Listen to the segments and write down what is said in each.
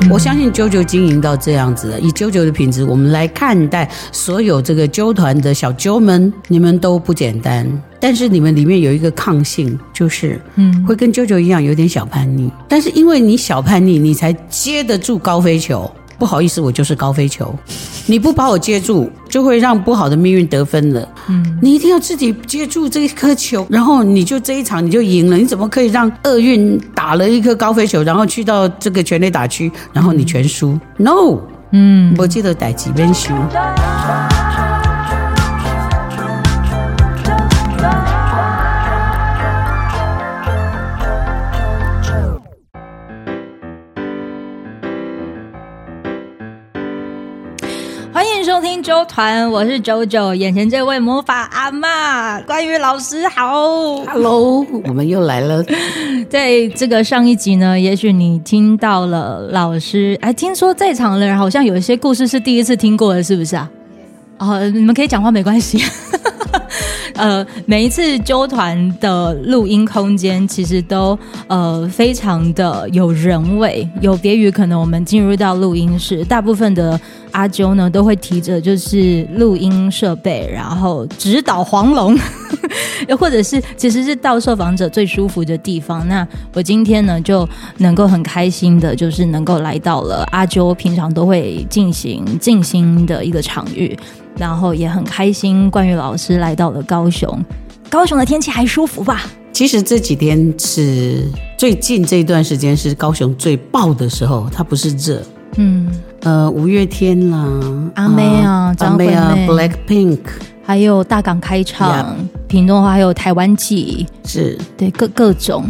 嗯、我相信啾啾经营到这样子了，以啾啾的品质，我们来看待所有这个啾团的小啾们，你们都不简单。但是你们里面有一个抗性，就是嗯，会跟啾啾一样有点小叛逆。但是因为你小叛逆，你才接得住高飞球。不好意思，我就是高飞球，你不把我接住，就会让不好的命运得分了。嗯，你一定要自己接住这一颗球，然后你就这一场你就赢了。你怎么可以让厄运打了一颗高飞球，然后去到这个全垒打区，然后你全输，嗯？No，嗯，我记得逮几边输。收听周团，我是九九，眼前这位魔法阿妈，关于老师好，Hello，我们又来了。在这个上一集呢，也许你听到了老师，哎，听说在场的人好像有一些故事是第一次听过的，是不是啊？哦，你们可以讲话没关系。呃，每一次纠团的录音空间其实都呃非常的有人味，有别于可能我们进入到录音室，大部分的阿啾呢都会提着就是录音设备，然后直捣黄龙，又 或者是其实是到受访者最舒服的地方。那我今天呢就能够很开心的，就是能够来到了阿啾平常都会进行静心的一个场域。然后也很开心，冠宇老师来到了高雄。高雄的天气还舒服吧？其实这几天是最近这一段时间是高雄最爆的时候，它不是热。嗯，呃，五月天啦，阿妹啊，张惠妹啊，Black Pink，还有大港开唱，屏东话还有台湾季，是对各各种。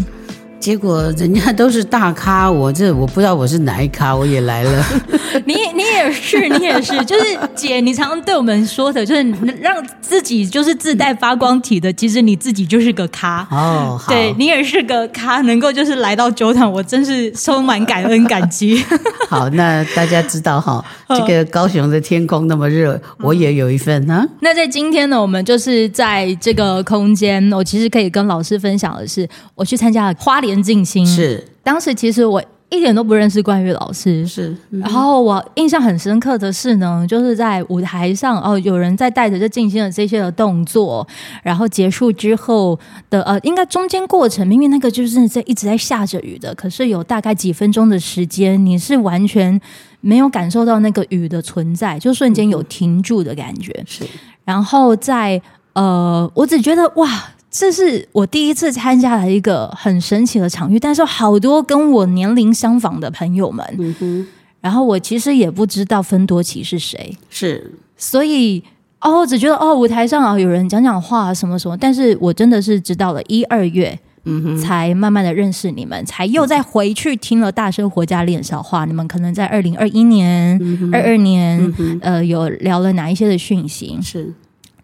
结果人家都是大咖，我这我不知道我是哪一咖，我也来了。你你也是，你也是，就是姐，你常常对我们说的，就是让自己就是自带发光体的，其实你自己就是个咖哦。对，你也是个咖，能够就是来到酒厂，我真是充满感恩感激。好，那大家知道哈，这个高雄的天空那么热，我也有一份啊。那在今天呢，我们就是在这个空间，我其实可以跟老师分享的是，我去参加了花莲静心。是，当时其实我。一点都不认识冠宇老师，是。然后我印象很深刻的是呢，就是在舞台上哦，有人在带着这静心的这些的动作，然后结束之后的呃，应该中间过程，明明那个就是在一直在下着雨的，可是有大概几分钟的时间，你是完全没有感受到那个雨的存在，就瞬间有停住的感觉。是。然后在呃，我只觉得哇。这是我第一次参加了一个很神奇的场域，但是好多跟我年龄相仿的朋友们，嗯，然后我其实也不知道芬多奇是谁，是，所以哦，我只觉得哦，舞台上啊有人讲讲话什么什么，但是我真的是直到了一二月，嗯哼，才慢慢的认识你们，才又再回去听了大生活家练小话，你们可能在二零二一年、二二年，呃，有聊了哪一些的讯息？是，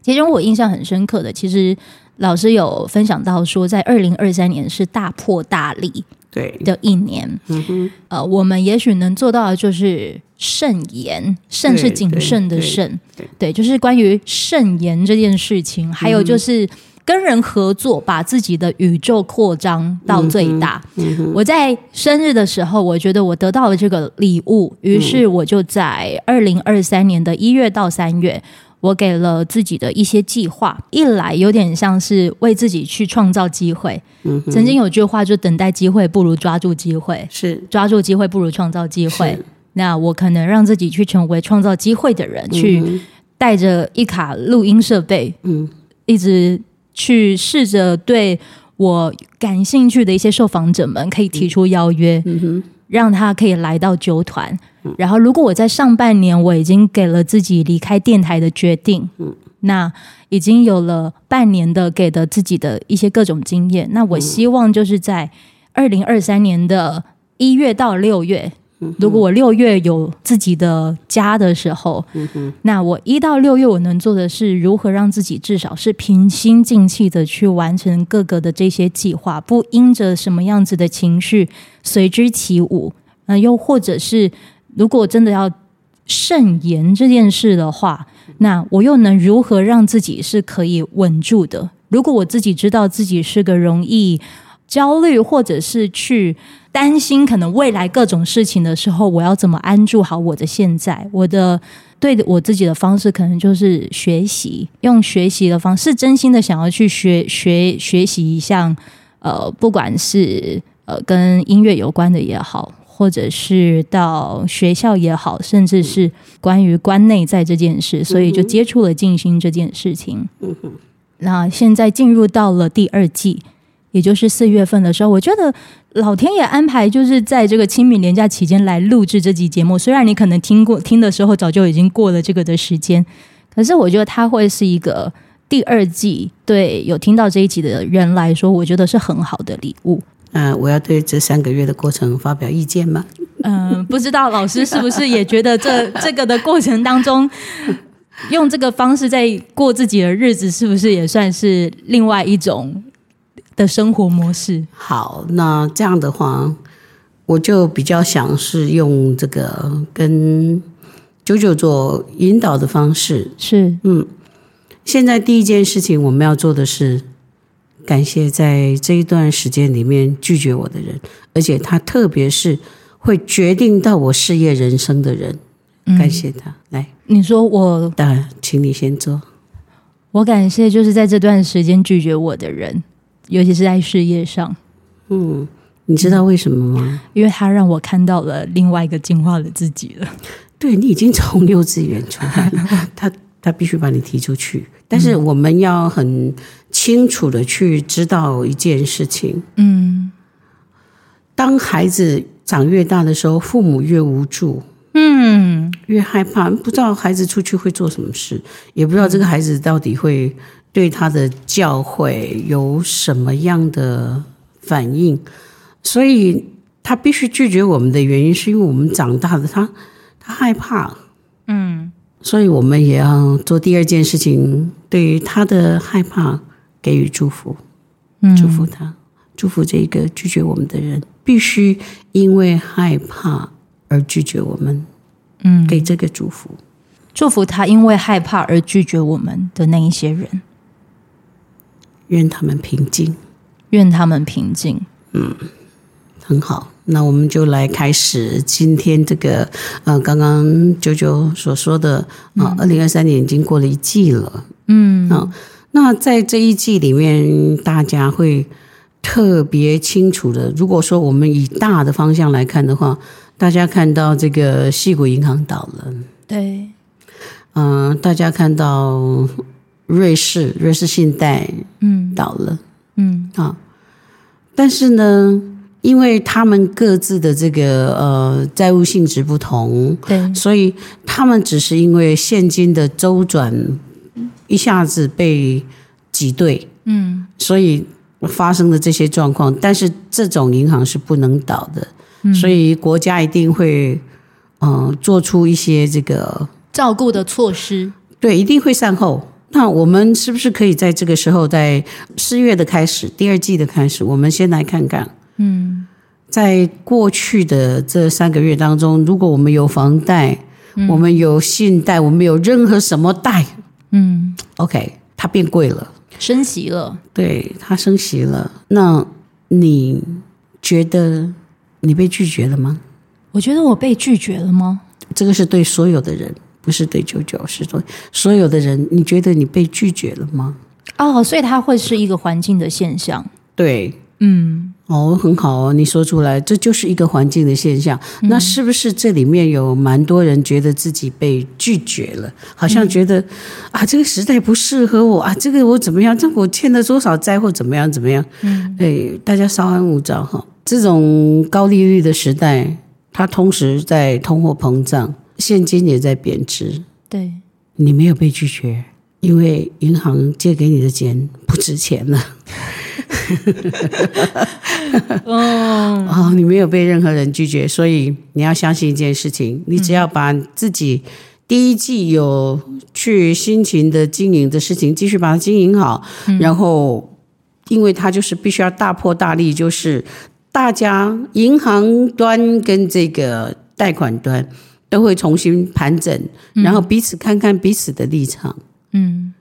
其中我印象很深刻的，其实。老师有分享到说，在二零二三年是大破大立对。的一年，嗯哼，呃，我们也许能做到的就是慎言，慎是谨慎的慎，对，对，就是关于慎言这件事情，还有就是跟人合作，把自己的宇宙扩张到最大。我在生日的时候，我觉得我得到了这个礼物，于是我就在二零二三年的一月到三月。我给了自己的一些计划，一来有点像是为自己去创造机会。嗯，曾经有句话就等待机会不如抓住机会，是。抓住机会不如创造机会。那我可能让自己去成为创造机会的人，嗯、去带着一卡录音设备，嗯，一直去试着对我感兴趣的一些受访者们可以提出邀约，嗯哼，让他可以来到酒团。然后，如果我在上半年我已经给了自己离开电台的决定，嗯，那已经有了半年的给的自己的一些各种经验，那我希望就是在二零二三年的一月到六月，如果我六月有自己的家的时候，嗯，那我一到六月我能做的是如何让自己至少是平心静气的去完成各个的这些计划，不因着什么样子的情绪随之起舞，那又或者是。如果真的要慎言这件事的话，那我又能如何让自己是可以稳住的？如果我自己知道自己是个容易焦虑，或者是去担心可能未来各种事情的时候，我要怎么安住好我的现在？我的对我自己的方式，可能就是学习，用学习的方式，真心的想要去学学 学习一项，呃，不管是呃跟音乐有关的也好。或者是到学校也好，甚至是关于关内在这件事，所以就接触了静心这件事情。嗯哼。那现在进入到了第二季，也就是四月份的时候，我觉得老天爷安排就是在这个清明连假期间来录制这集节目。虽然你可能听过听的时候早就已经过了这个的时间，可是我觉得它会是一个第二季，对有听到这一集的人来说，我觉得是很好的礼物。嗯、呃，我要对这三个月的过程发表意见吗？嗯、呃，不知道老师是不是也觉得这 这个的过程当中，用这个方式在过自己的日子，是不是也算是另外一种的生活模式？好，那这样的话，我就比较想是用这个跟九九做引导的方式。是，嗯，现在第一件事情我们要做的是。感谢在这一段时间里面拒绝我的人，而且他特别是会决定到我事业人生的人，感谢他。来，你说我，当然，请你先做。我感谢就是在这段时间拒绝我的人，尤其是在事业上。嗯，你知道为什么吗？因为他让我看到了另外一个进化的自己了。对，你已经从幼稚园出来了，他。他必须把你踢出去，但是我们要很清楚的去知道一件事情。嗯，当孩子长越大的时候，父母越无助，嗯，越害怕，不知道孩子出去会做什么事，也不知道这个孩子到底会对他的教诲有什么样的反应，所以他必须拒绝我们的原因，是因为我们长大了，他他害怕，嗯。所以我们也要做第二件事情，对于他的害怕给予祝福，祝福他，祝福这个拒绝我们的人，必须因为害怕而拒绝我们，嗯，给这个祝福，祝福他因为害怕而拒绝我们的那一些人，愿他们平静，愿他们平静，嗯，很好。那我们就来开始今天这个，呃，刚刚九九所说的啊，二零二三年已经过了一季了，嗯，啊，那在这一季里面，大家会特别清楚的。如果说我们以大的方向来看的话，大家看到这个矽谷银行倒了，对，嗯、呃，大家看到瑞士瑞士信贷嗯倒了，嗯，啊，但是呢。因为他们各自的这个呃债务性质不同，对，所以他们只是因为现金的周转一下子被挤兑，嗯，所以发生的这些状况。但是这种银行是不能倒的，嗯，所以国家一定会嗯，呃，做出一些这个照顾的措施，对，一定会善后。那我们是不是可以在这个时候，在四月的开始，第二季的开始，我们先来看看。嗯，在过去的这三个月当中，如果我们有房贷，嗯、我们有信贷，我们有任何什么贷，嗯，OK，它变贵了，升息了，对，它升息了。那你觉得你被拒绝了吗？我觉得我被拒绝了吗？这个是对所有的人，不是对九九，是对所有的人。你觉得你被拒绝了吗？哦，所以它会是一个环境的现象，对。嗯，哦，很好哦，你说出来，这就是一个环境的现象。嗯、那是不是这里面有蛮多人觉得自己被拒绝了？好像觉得、嗯、啊，这个时代不适合我啊，这个我怎么样？这我欠了多少债或怎么样？怎么样？嗯，哎，大家稍安勿躁哈。这种高利率的时代，它同时在通货膨胀，现金也在贬值。对，你没有被拒绝，因为银行借给你的钱不值钱了。哦，哦，你没有被任何人拒绝，所以你要相信一件事情：你只要把自己第一季有去辛勤的经营的事情继续把它经营好，然后，因为它就是必须要大破大立，就是大家银行端跟这个贷款端都会重新盘整，然后彼此看看彼此的立场，嗯。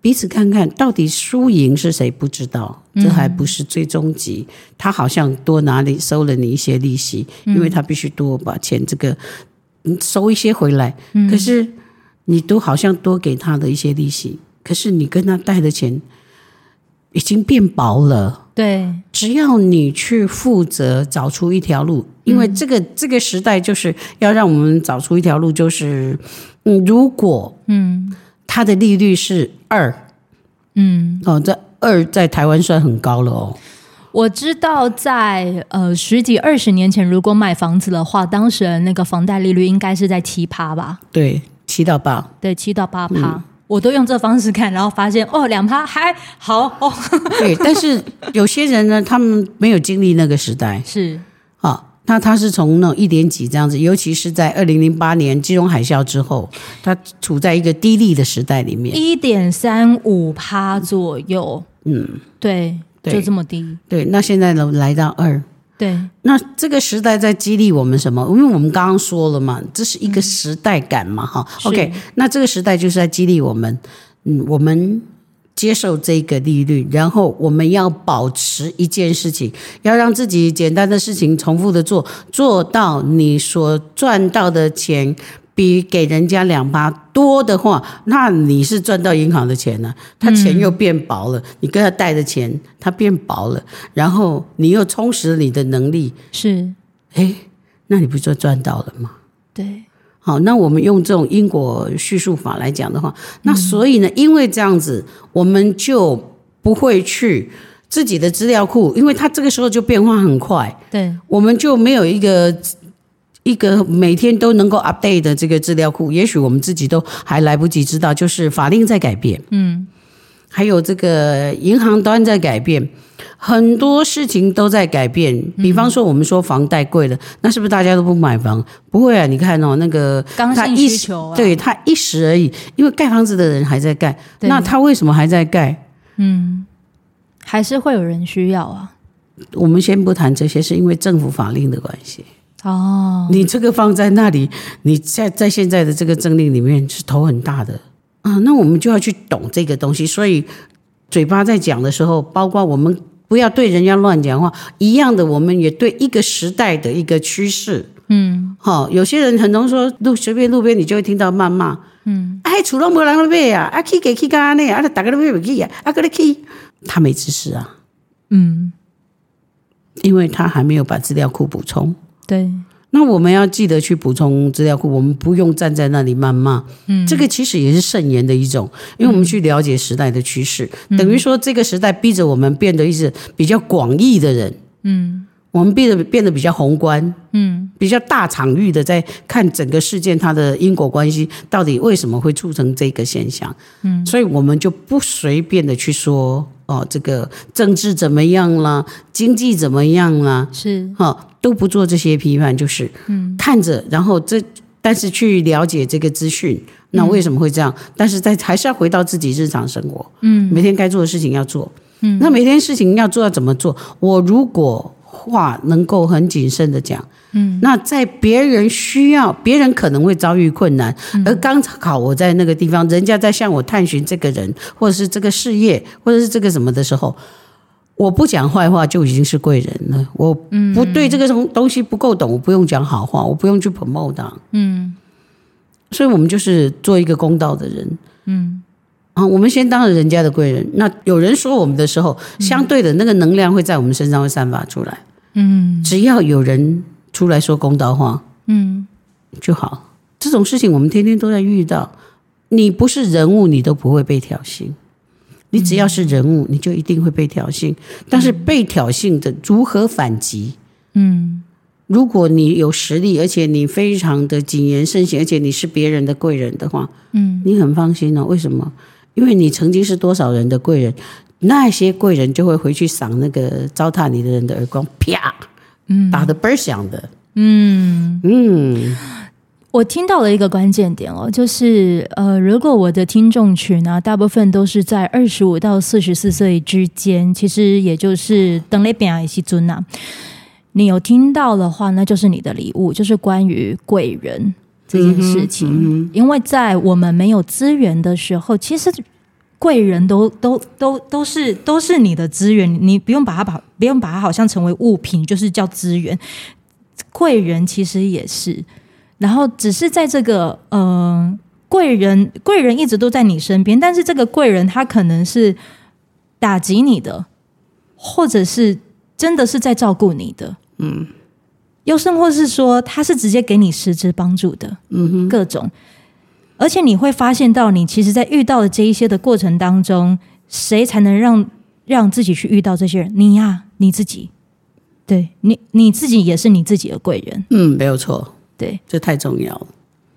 彼此看看到底输赢是谁不知道，这还不是最终极。嗯、他好像多拿你收了你一些利息，因为他必须多把钱这个收一些回来。嗯、可是你都好像多给他的一些利息，可是你跟他贷的钱已经变薄了。对，只要你去负责找出一条路，因为这个、嗯、这个时代就是要让我们找出一条路，就是嗯，如果嗯。它的利率是二，嗯，哦，这二在台湾算很高了哦。我知道在呃十几二十年前，如果买房子的话，当时的那个房贷利率应该是在七趴吧？对，七到八，对，七到八趴。嗯、我都用这方式看，然后发现哦，两趴还好哦。对，但是有些人呢，他们没有经历那个时代，是啊。哦那他是从那一点几这样子，尤其是在二零零八年金融海啸之后，他处在一个低利的时代里面，一点三五趴左右。嗯，对，对就这么低。对，那现在呢，来到二。对，那这个时代在激励我们什么？因为我们刚刚说了嘛，这是一个时代感嘛，哈、嗯。OK，那这个时代就是在激励我们，嗯，我们。接受这个利率，然后我们要保持一件事情，要让自己简单的事情重复的做，做到你所赚到的钱比给人家两趴多的话，那你是赚到银行的钱了，他钱又变薄了，嗯、你跟他贷的钱他变薄了，然后你又充实你的能力，是，哎，那你不就赚到了吗？对。好，那我们用这种因果叙述法来讲的话，那所以呢，因为这样子，我们就不会去自己的资料库，因为它这个时候就变化很快，对，我们就没有一个一个每天都能够 update 的这个资料库，也许我们自己都还来不及知道，就是法令在改变，嗯，还有这个银行端在改变。很多事情都在改变，比方说我们说房贷贵了，嗯、那是不是大家都不买房？不会啊，你看哦，那个刚性需求、啊，对，他一时而已，因为盖房子的人还在盖，那他为什么还在盖？嗯，还是会有人需要啊。我们先不谈这些，是因为政府法令的关系。哦，你这个放在那里，你在在现在的这个政令里面是头很大的。啊。那我们就要去懂这个东西，所以嘴巴在讲的时候，包括我们。不要对人家乱讲话，一样的，我们也对一个时代的一个趋势，嗯，好，有些人很容易说路随便路边你就会听到谩骂，嗯，哎，厝拢无人要买啊，啊，去给去干呢，啊，大家都买不起啊，啊，搁你去，他没知识啊，嗯，因为他还没有把资料库补充，对。那我们要记得去补充资料库，我们不用站在那里谩骂。嗯，这个其实也是慎言的一种，因为我们去了解时代的趋势，嗯、等于说这个时代逼着我们变得一直比较广义的人。嗯，我们变得变得比较宏观，嗯，比较大场域的在看整个事件它的因果关系到底为什么会促成这个现象。嗯，所以我们就不随便的去说哦，这个政治怎么样啦，经济怎么样啦，是哈。哦都不做这些批判，就是嗯，看着，然后这，但是去了解这个资讯，那为什么会这样？嗯、但是在还是要回到自己日常生活，嗯，每天该做的事情要做，嗯，那每天事情要做要怎么做？我如果话能够很谨慎的讲，嗯，那在别人需要，别人可能会遭遇困难，嗯、而刚好我在那个地方，人家在向我探寻这个人，或者是这个事业，或者是这个什么的时候。我不讲坏话就已经是贵人了。我不对这个东东西不够懂，我不用讲好话，我不用去 promote 它。嗯，所以我们就是做一个公道的人。嗯，啊，我们先当了人家的贵人。那有人说我们的时候，相对的那个能量会在我们身上会散发出来。嗯，只要有人出来说公道话，嗯，就好。这种事情我们天天都在遇到。你不是人物，你都不会被挑衅。你只要是人物，你就一定会被挑衅。但是被挑衅的如何反击？嗯，如果你有实力，而且你非常的谨言慎行，而且你是别人的贵人的话，嗯，你很放心哦。为什么？因为你曾经是多少人的贵人，那些贵人就会回去赏那个糟蹋你的人的耳光，啪，嗯，打得倍儿响的，嗯。嗯。嗯我听到了一个关键点哦，就是呃，如果我的听众群呢，大部分都是在二十五到四十四岁之间，其实也就是等那边啊一些尊呐，你有听到的话，那就是你的礼物，就是关于贵人这件事情。嗯嗯嗯、因为在我们没有资源的时候，其实贵人都都都都是都是你的资源，你不用把它把不用把它好像成为物品，就是叫资源。贵人其实也是，然后只是在这个嗯。呃贵人，贵人一直都在你身边，但是这个贵人他可能是打击你的，或者是真的是在照顾你的，嗯，又甚或是说他是直接给你实质帮助的，嗯哼，各种，而且你会发现到，你其实，在遇到的这一些的过程当中，谁才能让让自己去遇到这些人？你呀、啊，你自己，对你你自己也是你自己的贵人，嗯，没有错，对，这太重要了。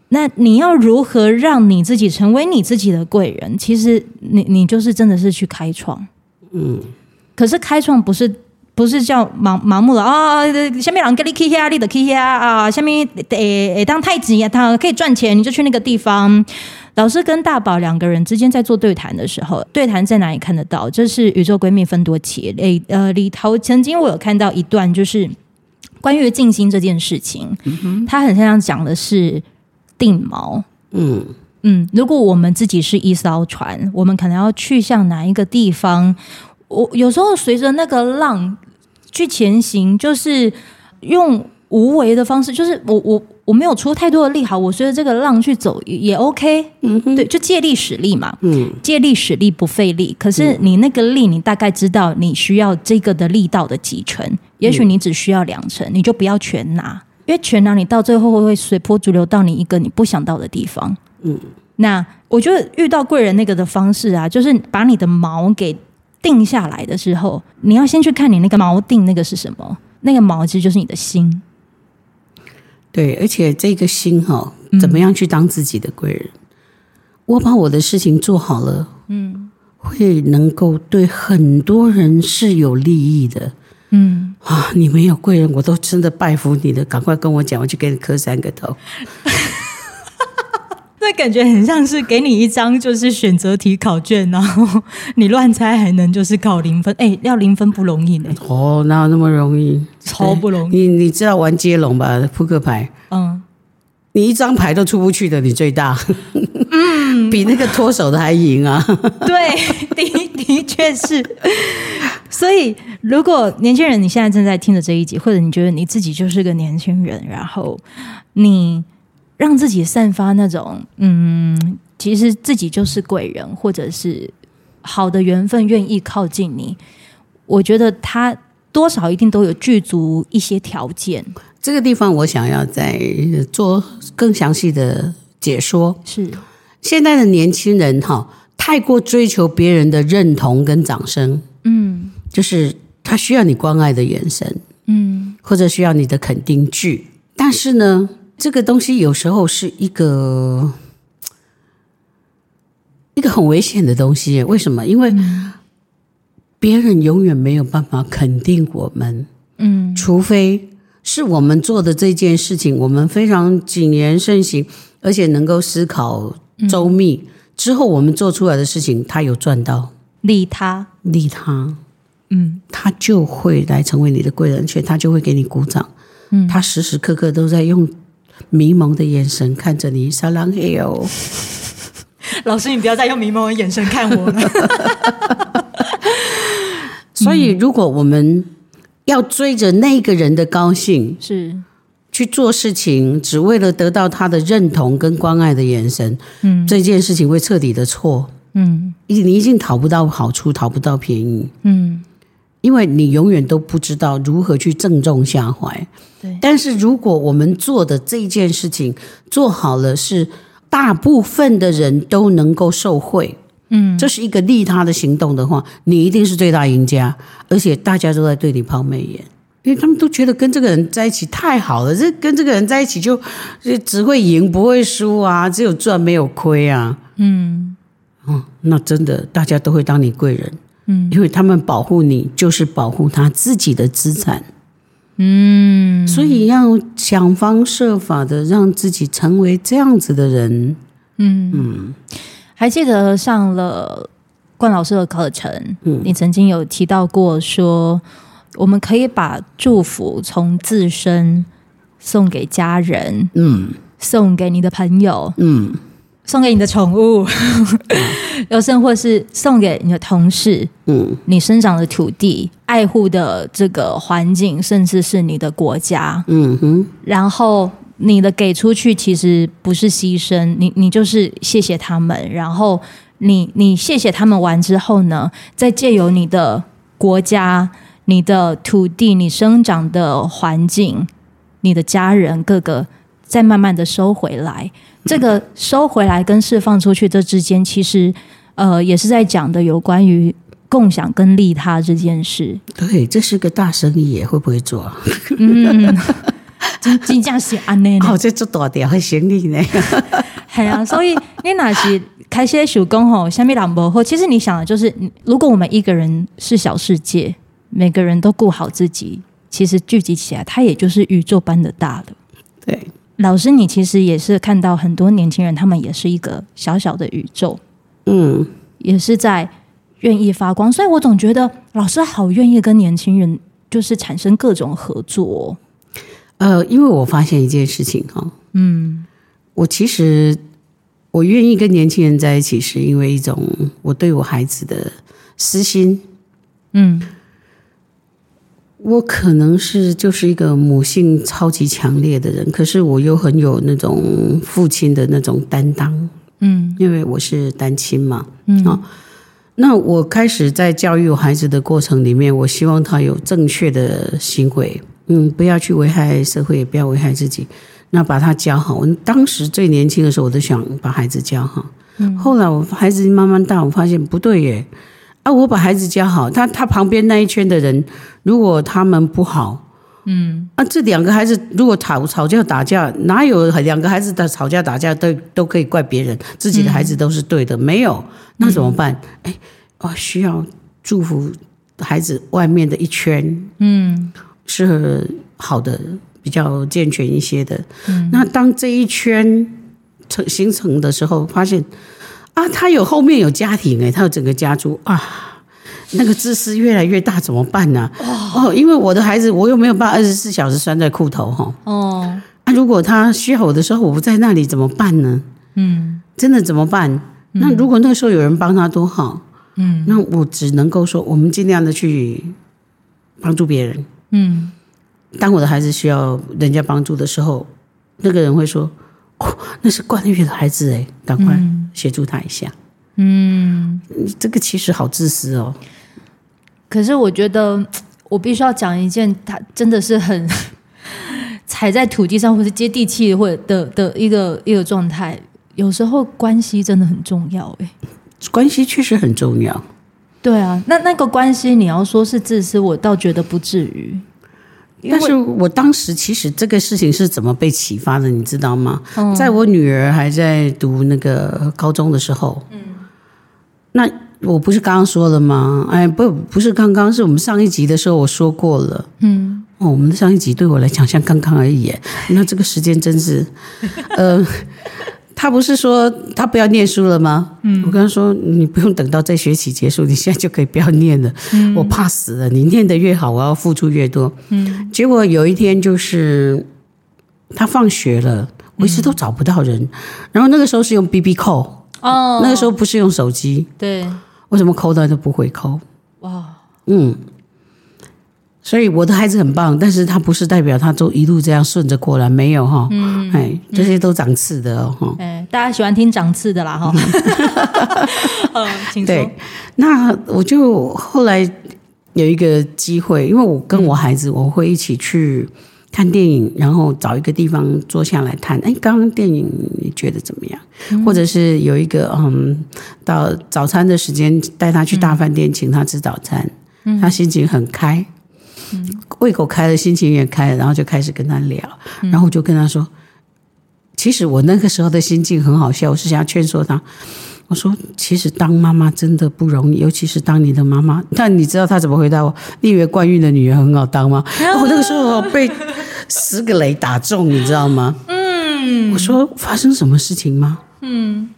那你要如何让你自己成为你自己的贵人？其实你你就是真的是去开创，嗯。可是开创不是不是叫盲盲目的啊？下面人给你开下，你的开下啊？下面诶诶当太极啊，他可以赚钱，你就去那个地方。老师跟大宝两个人之间在做对谈的时候，对谈在哪里看得到？这是宇宙闺蜜芬多奇诶呃里头曾经我有看到一段，就是关于静心这件事情，嗯，他很像讲的是。定锚，嗯嗯，如果我们自己是一艘船，我们可能要去向哪一个地方？我有时候随着那个浪去前行，就是用无为的方式，就是我我我没有出太多的力，好，我随着这个浪去走也 OK，嗯哼，对，就借力使力嘛，嗯，借力使力不费力。可是你那个力，你大概知道你需要这个的力道的几成？也许你只需要两成，你就不要全拿。因为全拿你到最后会会随波逐流到你一个你不想到的地方。嗯，那我觉得遇到贵人那个的方式啊，就是把你的毛给定下来的时候，你要先去看你那个锚定那个是什么，那个锚其实就是你的心。对，而且这个心哈，怎么样去当自己的贵人？嗯，我把我的事情做好了，嗯，会能够对很多人是有利益的。嗯啊，你没有贵人，我都真的拜服你的。赶快跟我讲，我就给你磕三个头。那感觉很像是给你一张就是选择题考卷，然后你乱猜还能就是考零分。哎，要零分不容易呢。哦，哪有那么容易？超不容易。你你知道玩接龙吧？扑克牌。嗯。你一张牌都出不去的，你最大。嗯。比那个脱手的还赢啊。对，的的确是。所以，如果年轻人你现在正在听的这一集，或者你觉得你自己就是个年轻人，然后你让自己散发那种嗯，其实自己就是贵人，或者是好的缘分愿意靠近你，我觉得他多少一定都有具足一些条件。这个地方我想要再做更详细的解说。是现在的年轻人哈，太过追求别人的认同跟掌声，嗯。就是他需要你关爱的眼神，嗯，或者需要你的肯定句。但是呢，这个东西有时候是一个一个很危险的东西。为什么？因为别人永远没有办法肯定我们，嗯，除非是我们做的这件事情，我们非常谨言慎行，而且能够思考周密，嗯，之后，我们做出来的事情，他有赚到，利他，利他。嗯，他就会来成为你的贵人，而且他就会给你鼓掌。嗯，他时时刻刻都在用迷蒙的眼神看着你。撒浪嘿哦，老师，你不要再用迷蒙的眼神看我了。所以，如果我们要追着那个人的高兴，是去做事情，只为了得到他的认同跟关爱的眼神，嗯，这件事情会彻底的错。嗯，你你已经讨不到好处，讨不到便宜。嗯。因为你永远都不知道如何去正中下怀，对。但是如果我们做的这件事情做好了，是大部分的人都能够受惠，嗯，这是一个利他的行动的话，你一定是最大赢家，而且大家都在对你抛媚眼，因为他们都觉得跟这个人在一起太好了，这跟这个人在一起就就只会赢不会输啊，只有赚没有亏啊，嗯，哦，那真的大家都会当你贵人。嗯，因为他们保护你，就是保护他自己的资产。嗯，所以要想方设法的让自己成为这样子的人。嗯。嗯，还记得上了冠老师的课程，嗯，你曾经有提到过说，我们可以把祝福从自身送给家人，嗯，送给你的朋友，嗯，送给你的宠物，又甚或是送给你的同事，嗯，你生长的土地、爱护的这个环境，甚至是你的国家，嗯哼，然后你的给出去其实不是牺牲，你你就是谢谢他们，然后你你谢谢他们完之后呢，再借由你的国家、你的土地、你生长的环境、你的家人各个，再慢慢的收回来。这个收回来跟释放出去这之间，其实呃也是在讲的有关于共享跟利他这件事。对，这是个大生意耶，会不会做？嗯，真真正是安内。哦，这做大点会生意呢。系啊，所以你那是开些手工吼，下面两波或其实你想的就是，如果我们一个人是小世界，每个人都顾好自己，其实聚集起来，它也就是宇宙般的大了。对。老师，你其实也是看到很多年轻人，他们也是一个小小的宇宙，嗯，也是在愿意发光，所以我总觉得老师好愿意跟年轻人就是产生各种合作。呃，因为我发现一件事情哈，嗯，我其实我愿意跟年轻人在一起，是因为一种我对我孩子的私心，嗯。我可能是就是一个母性超级强烈的人，可是我又很有那种父亲的那种担当，嗯，因为我是单亲嘛，嗯，啊，那我开始在教育我孩子的过程里面，我希望他有正确的行为，嗯，不要去危害社会，也不要危害自己，那把他教好。我当时最年轻的时候，我都想把孩子教好，嗯，后来我孩子慢慢大，我发现不对耶。啊！我把孩子教好，他他旁边那一圈的人，如果他们不好，嗯，啊，这两个孩子如果吵吵架打架，哪有两个孩子的吵架打架都都可以怪别人，自己的孩子都是对的，没有，那怎么办？哎，哦，需要祝福孩子外面的一圈，嗯，是好的，比较健全一些的。嗯，那当这一圈成形成的时候，发现。啊，他有后面有家庭哎，他有整个家族啊，那个自私越来越大，怎么办呢？哦，因为我的孩子，我又没有办法二十四小时拴在裤头哈。哦，啊，如果他需要我的时候，我不在那里怎么办呢？嗯，真的怎么办？那如果那个时候有人帮他多好。嗯，那我只能够说，我们尽量的去帮助别人。嗯，当我的孩子需要人家帮助的时候，那个人会说。哦，那是冠玉的孩子哎，赶快协助他一下。嗯，这个其实好自私哦。可是我觉得，我必须要讲一件，他真的是很踩在土地上，或是接地气或者的的一个一个状态。有时候关系真的很重要哎，关系确实很重要。对啊，那那个关系，你要说是自私，我倒觉得不至于。但是我当时其实这个事情是怎么被启发的，你知道吗？嗯、在我女儿还在读那个高中的时候，嗯，那我不是刚刚说了吗？哎，不，不是刚刚，是我们上一集的时候我说过了，嗯，哦，我们的上一集对我来讲像刚刚而已，那这个时间真是，呃。他不是说他不要念书了吗？嗯，我跟他说，你不用等到这学期结束，你现在就可以不要念了。嗯，我怕死了，你念得越好，我要付出越多。嗯，结果有一天就是他放学了，我一直都找不到人。嗯，然后那个时候是用 BB call 哦，那个时候不是用手机。对，为什么 call 他都不会 call？哇，嗯。所以我的孩子很棒，但是他不是代表他都一路这样顺着过来，没有哈，嗯，哎，这些都长刺的哦，哎，大家喜欢听长刺的啦哈，嗯，请说。对，那我就后来有一个机会，因为我跟我孩子，我会一起去看电影，然后找一个地方坐下来谈。哎，刚刚电影你觉得怎么样？嗯、或者是有一个嗯，到早餐的时间带他去大饭店，请他吃早餐，嗯、他心情很开。胃口开了，心情也开了，然后就开始跟他聊，然后我就跟他说：“其实我那个时候的心境很好笑，我是想要劝说他。我说，其实当妈妈真的不容易，尤其是当你的妈妈。但你知道他怎么回答我？你以为冠玉的女儿很好当吗？我那个时候被十个雷打中，你知道吗？嗯，我说发生什么事情吗？嗯。”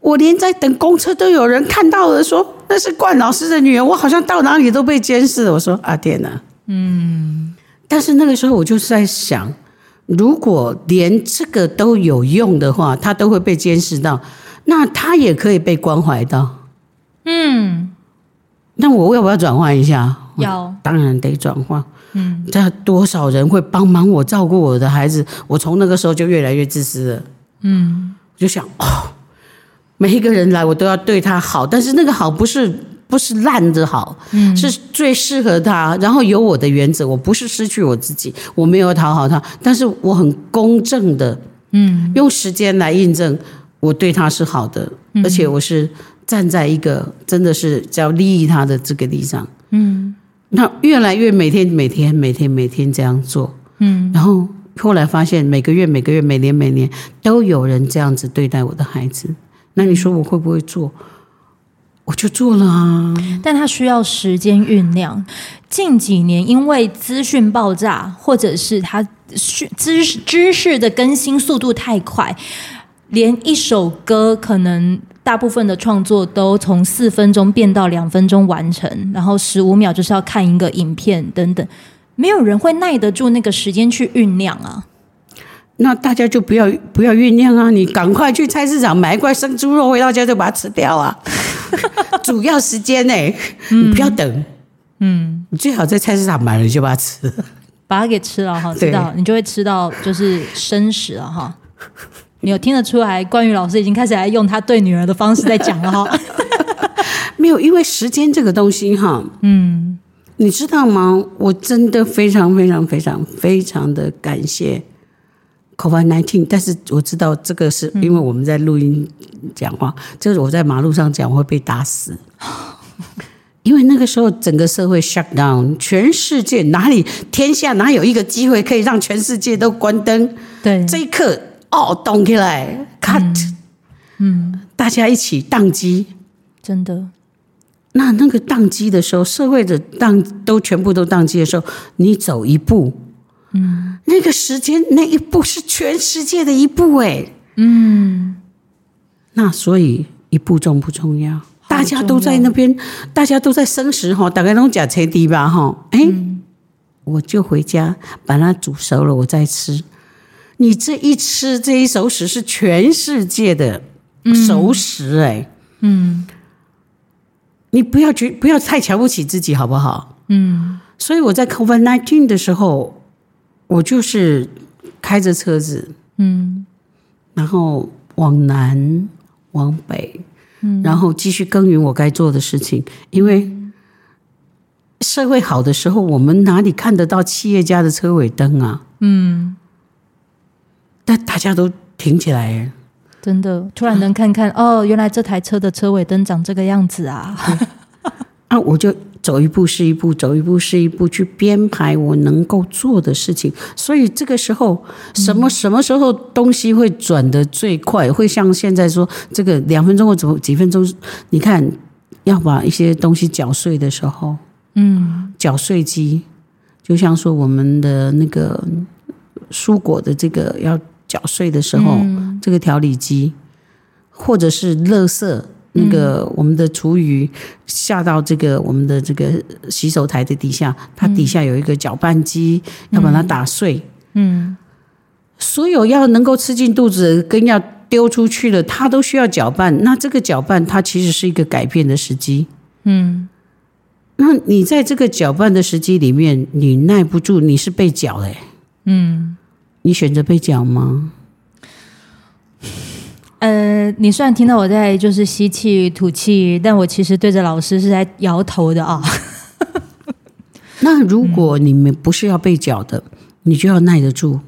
我连在等公车都有人看到了，说那是冠老师的女儿。我好像到哪里都被监视了。我说啊，天哪，嗯。但是那个时候我就是在想，如果连这个都有用的话，他都会被监视到，那他也可以被关怀到。嗯，那我要不要转换一下？要，当然得转换。嗯，这多少人会帮忙我照顾我的孩子？我从那个时候就越来越自私了。嗯，我就想哦，每一个人来我都要对他好，但是那个好不是。不是烂的好，嗯，是最适合他。然后有我的原则，我不是失去我自己，我没有讨好他，但是我很公正的，嗯，用时间来印证我对他是好的，嗯，而且我是站在一个真的是叫利益他的这个地方，嗯，那越来越每天每天每天每天这样做，嗯，然后后来发现每个月每个月每年每年都有人这样子对待我的孩子，那你说我会不会做？我就做了啊，但它需要时间酝酿。近几年，因为资讯爆炸，或者是它知识知识的更新速度太快，连一首歌可能大部分的创作都从四分钟变到两分钟完成，然后十五秒就是要看一个影片等等，没有人会耐得住那个时间去酝酿啊。那大家就不要不要酝酿啊，你赶快去菜市场买一块生猪肉回到家就把它吃掉啊。主要时间呢、欸，你不要等，嗯，你最好在菜市场买了就把它吃，把它给吃了哈，知道你就会吃到就是生食了哈。你有听得出来，关于老师已经开始来用他对女儿的方式在讲了哈。没有，因为时间这个东西哈，嗯，你知道吗？我真的非常非常非常非常的感谢。COVID-19，但是我知道这个是因为我们在录音讲话，就是我在马路上讲会被打死，因为那个时候整个社会 shut down，全世界哪里天下哪有一个机会可以让全世界都关灯？对，这一刻哦，动起来，cut，嗯，大家一起宕机，真的。那那个宕机的时候，社会的宕都全部都宕机的时候，你走一步。嗯，那个时间那一步是全世界的一步哎，嗯，那所以一步重不重要？大家都在那边，大家都在生食哈，大概都假车底吧哈，哎，我就回家把它煮熟了，我再吃。你这一吃这一熟食是全世界的熟食哎，嗯，你不要觉不要太瞧不起自己好不好？嗯，所以我在 COVID nineteen 的时候。我就是开着车子，嗯，然后往南往北，嗯，然后继续耕耘我该做的事情。因为社会好的时候，我们哪里看得到企业家的车尾灯啊？嗯，但大家都停起来，真的，突然能看看、啊、哦，原来这台车的车尾灯长这个样子啊！啊，我就。走一步是一步，走一步是一步，去编排我能够做的事情。所以这个时候，什么什么时候东西会转得最快？会像现在说这个两分钟或者几分钟？你看，要把一些东西搅碎的时候，嗯，搅碎机，就像说我们的那个蔬果的这个要搅碎的时候，这个调理机，或者是垃圾。那个我们的厨余下到这个我们的这个洗手台的底下，它底下有一个搅拌机，要把它打碎。嗯，所有要能够吃进肚子跟要丢出去的，它都需要搅拌。那这个搅拌它其实是一个改变的时机。嗯，那你在这个搅拌的时机里面，你耐不住，你是被搅欸。嗯，你选择被搅吗？呃，你虽然听到我在就是吸气吐气，但我其实对着老师是在摇头的啊。那如果你们不是要被搅的，嗯，你就要耐得住，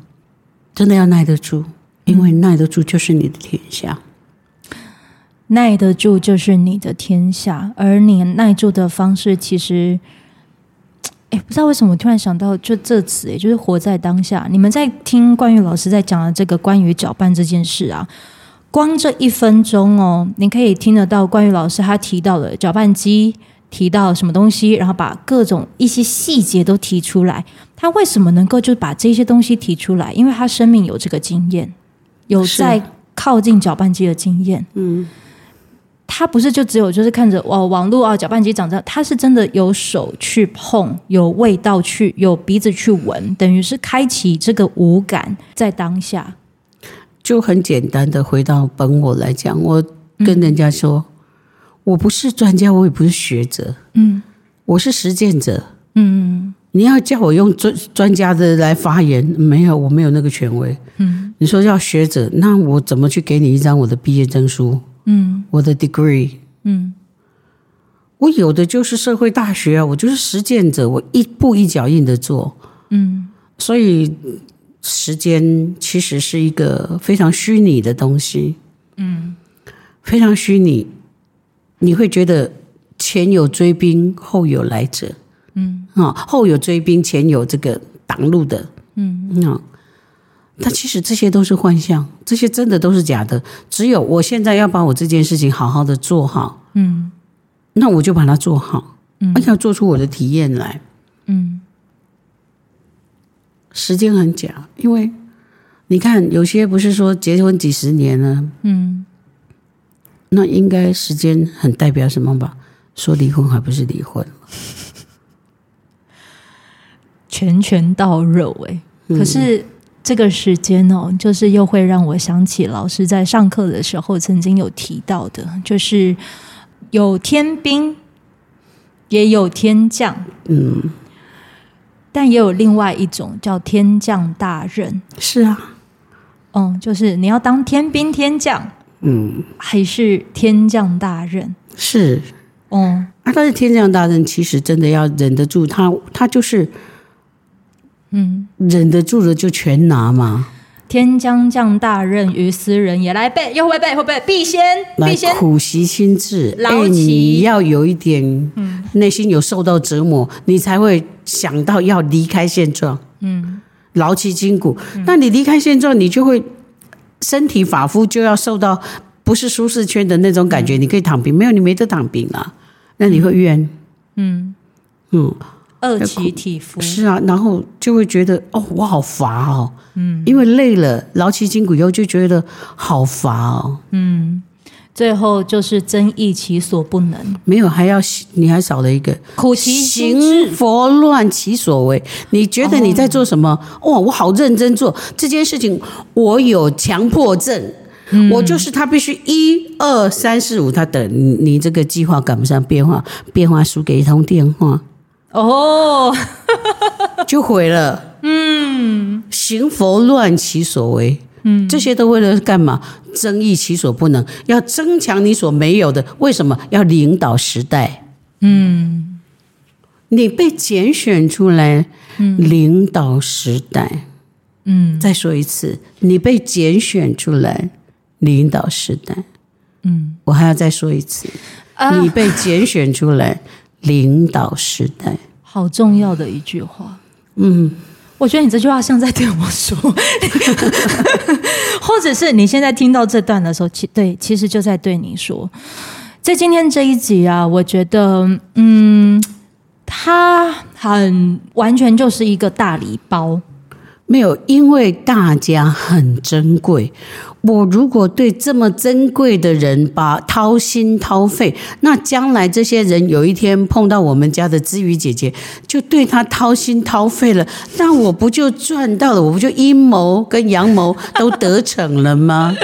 真的要耐得住，因为耐得住就是你的天下。耐得住就是你的天下，而你耐住的方式，其实，哎，不知道为什么我突然想到就这词，也就是活在当下。你们在听关于老师在讲的这个关于搅拌这件事啊。光这一分钟哦，你可以听得到关于老师他提到的搅拌机，提到什么东西，然后把各种一些细节都提出来。他为什么能够就把这些东西提出来？因为他生命有这个经验，有在靠近搅拌机的经验。嗯，他不是就只有就是看着哦网络啊搅拌机长这样，他是真的有手去碰，有味道去，有鼻子去闻，等于是开启这个五感在当下。就很简单的回到本我来讲，我跟人家说，嗯、我不是专家，我也不是学者，嗯，我是实践者，嗯，你要叫我用专专家的来发言，没有，我没有那个权威，嗯，你说要学者，那我怎么去给你一张我的毕业证书？嗯，我的 degree，嗯，我有的就是社会大学啊，我就是实践者，我一步一脚印的做，嗯，所以时间其实是一个非常虚拟的东西，嗯，非常虚拟，你会觉得前有追兵，后有来者，嗯，啊，后有追兵，前有这个挡路的，嗯，嗯。但其实这些都是幻象，这些真的都是假的。只有我现在要把我这件事情好好的做好，嗯，那我就把它做好，嗯，要做出我的体验来，嗯。时间很假，因为你看，有些不是说结婚几十年了，嗯，那应该时间很代表什么吧？说离婚还不是离婚，拳拳到肉哎，可是。嗯这个时间哦，就是又会让我想起老师在上课的时候曾经有提到的，就是有天兵，也有天将，嗯，但也有另外一种叫天降大任。是啊，嗯，就是你要当天兵天将，嗯，还是天降大任？是，嗯，啊，但是天降大任其实真的要忍得住，他他就是。嗯，忍得住的就全拿嘛。天将降大任于斯人也，来背，又会背，会背，必先，必先苦习心志，劳其，你要有一点，嗯，内心有受到折磨，你才会想到要离开现状。嗯，劳其筋骨，那你离开现状，你就会身体发肤就要受到不是舒适圈的那种感觉。你可以躺平，没有你没得躺平啊，那你会怨。嗯嗯。饿其体肤。是啊，然后就会觉得哦，我好乏哦，嗯，因为累了，劳其筋骨以后就觉得好乏哦，嗯，最后就是增益其所不能，没有还要你还少了一个。苦其心志，行佛乱其所为。你觉得你在做什么？哇、哦。哦，我好认真做。这件事情，我有强迫症，嗯、我就是他必须一二三四五，他等你，你这个计划赶不上变化，变化输给一通电话。哦，就毁了。嗯，行佛乱其所为。嗯，这些都为了干嘛？增益其所不能，要增强你所没有的。为什么要领导时代？嗯，你被拣选出来，领导时代。嗯，再说一次，你被拣选出来，领导时代。嗯，我还要再说一次，你被拣选出来。领导时代，好重要的一句话。嗯，我觉得你这句话像在对我说，或者是你现在听到这段的时候，其对，其实就在对你说。在今天这一集啊，我觉得，嗯，它很完全就是一个大礼包。没有，因为大家很珍贵。我如果对这么珍贵的人把掏心掏肺，那将来这些人有一天碰到我们家的知瑜姐姐，就对她掏心掏肺了，那我不就赚到了？我不就阴谋跟阳谋都得逞了吗？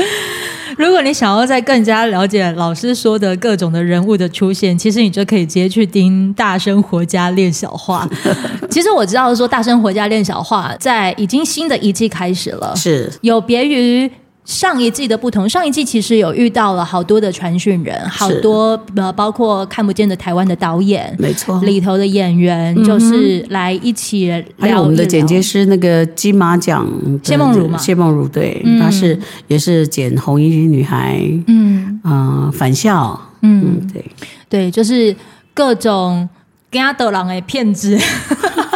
如果你想要再更加了解老师说的各种的人物的出现，其实你就可以直接去听《大生活家练小话》。其实我知道说《大生活家练小话》在已经新的一季开始了，是有别于。上一季的不同，上一季其实有遇到了好多的传讯人，好多呃，包括看不见的台湾的导演，没错，里头的演员就是来一起聊一聊。还有我们的剪接师，那个金马奖谢梦如嘛，谢梦如对，她是也是剪红衣女孩，嗯。啊，返校，嗯。对。对，就是各种加德朗的骗子。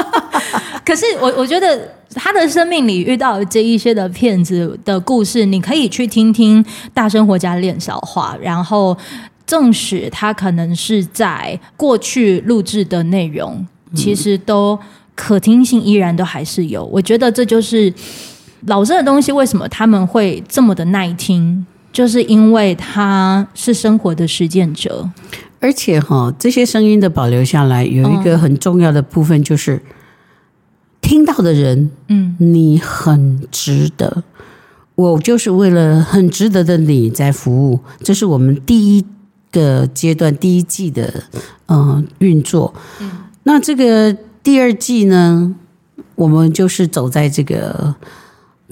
可是我我觉得。他的生命里遇到的这一些的骗子的故事，你可以去听听《大生活家练小话》，然后纵使他可能是在过去录制的内容，其实都可听性依然都还是有。我觉得这就是老师的东西，为什么他们会这么的耐听？就是因为他是生活的实践者，而且哈，这些声音的保留下来，有一个很重要的部分，就是、嗯、听到的人，嗯，你很值得，我就是为了很值得的你在服务，这是我们第一个阶段第一季的嗯运作。嗯，那这个第二季呢，我们就是走在这个。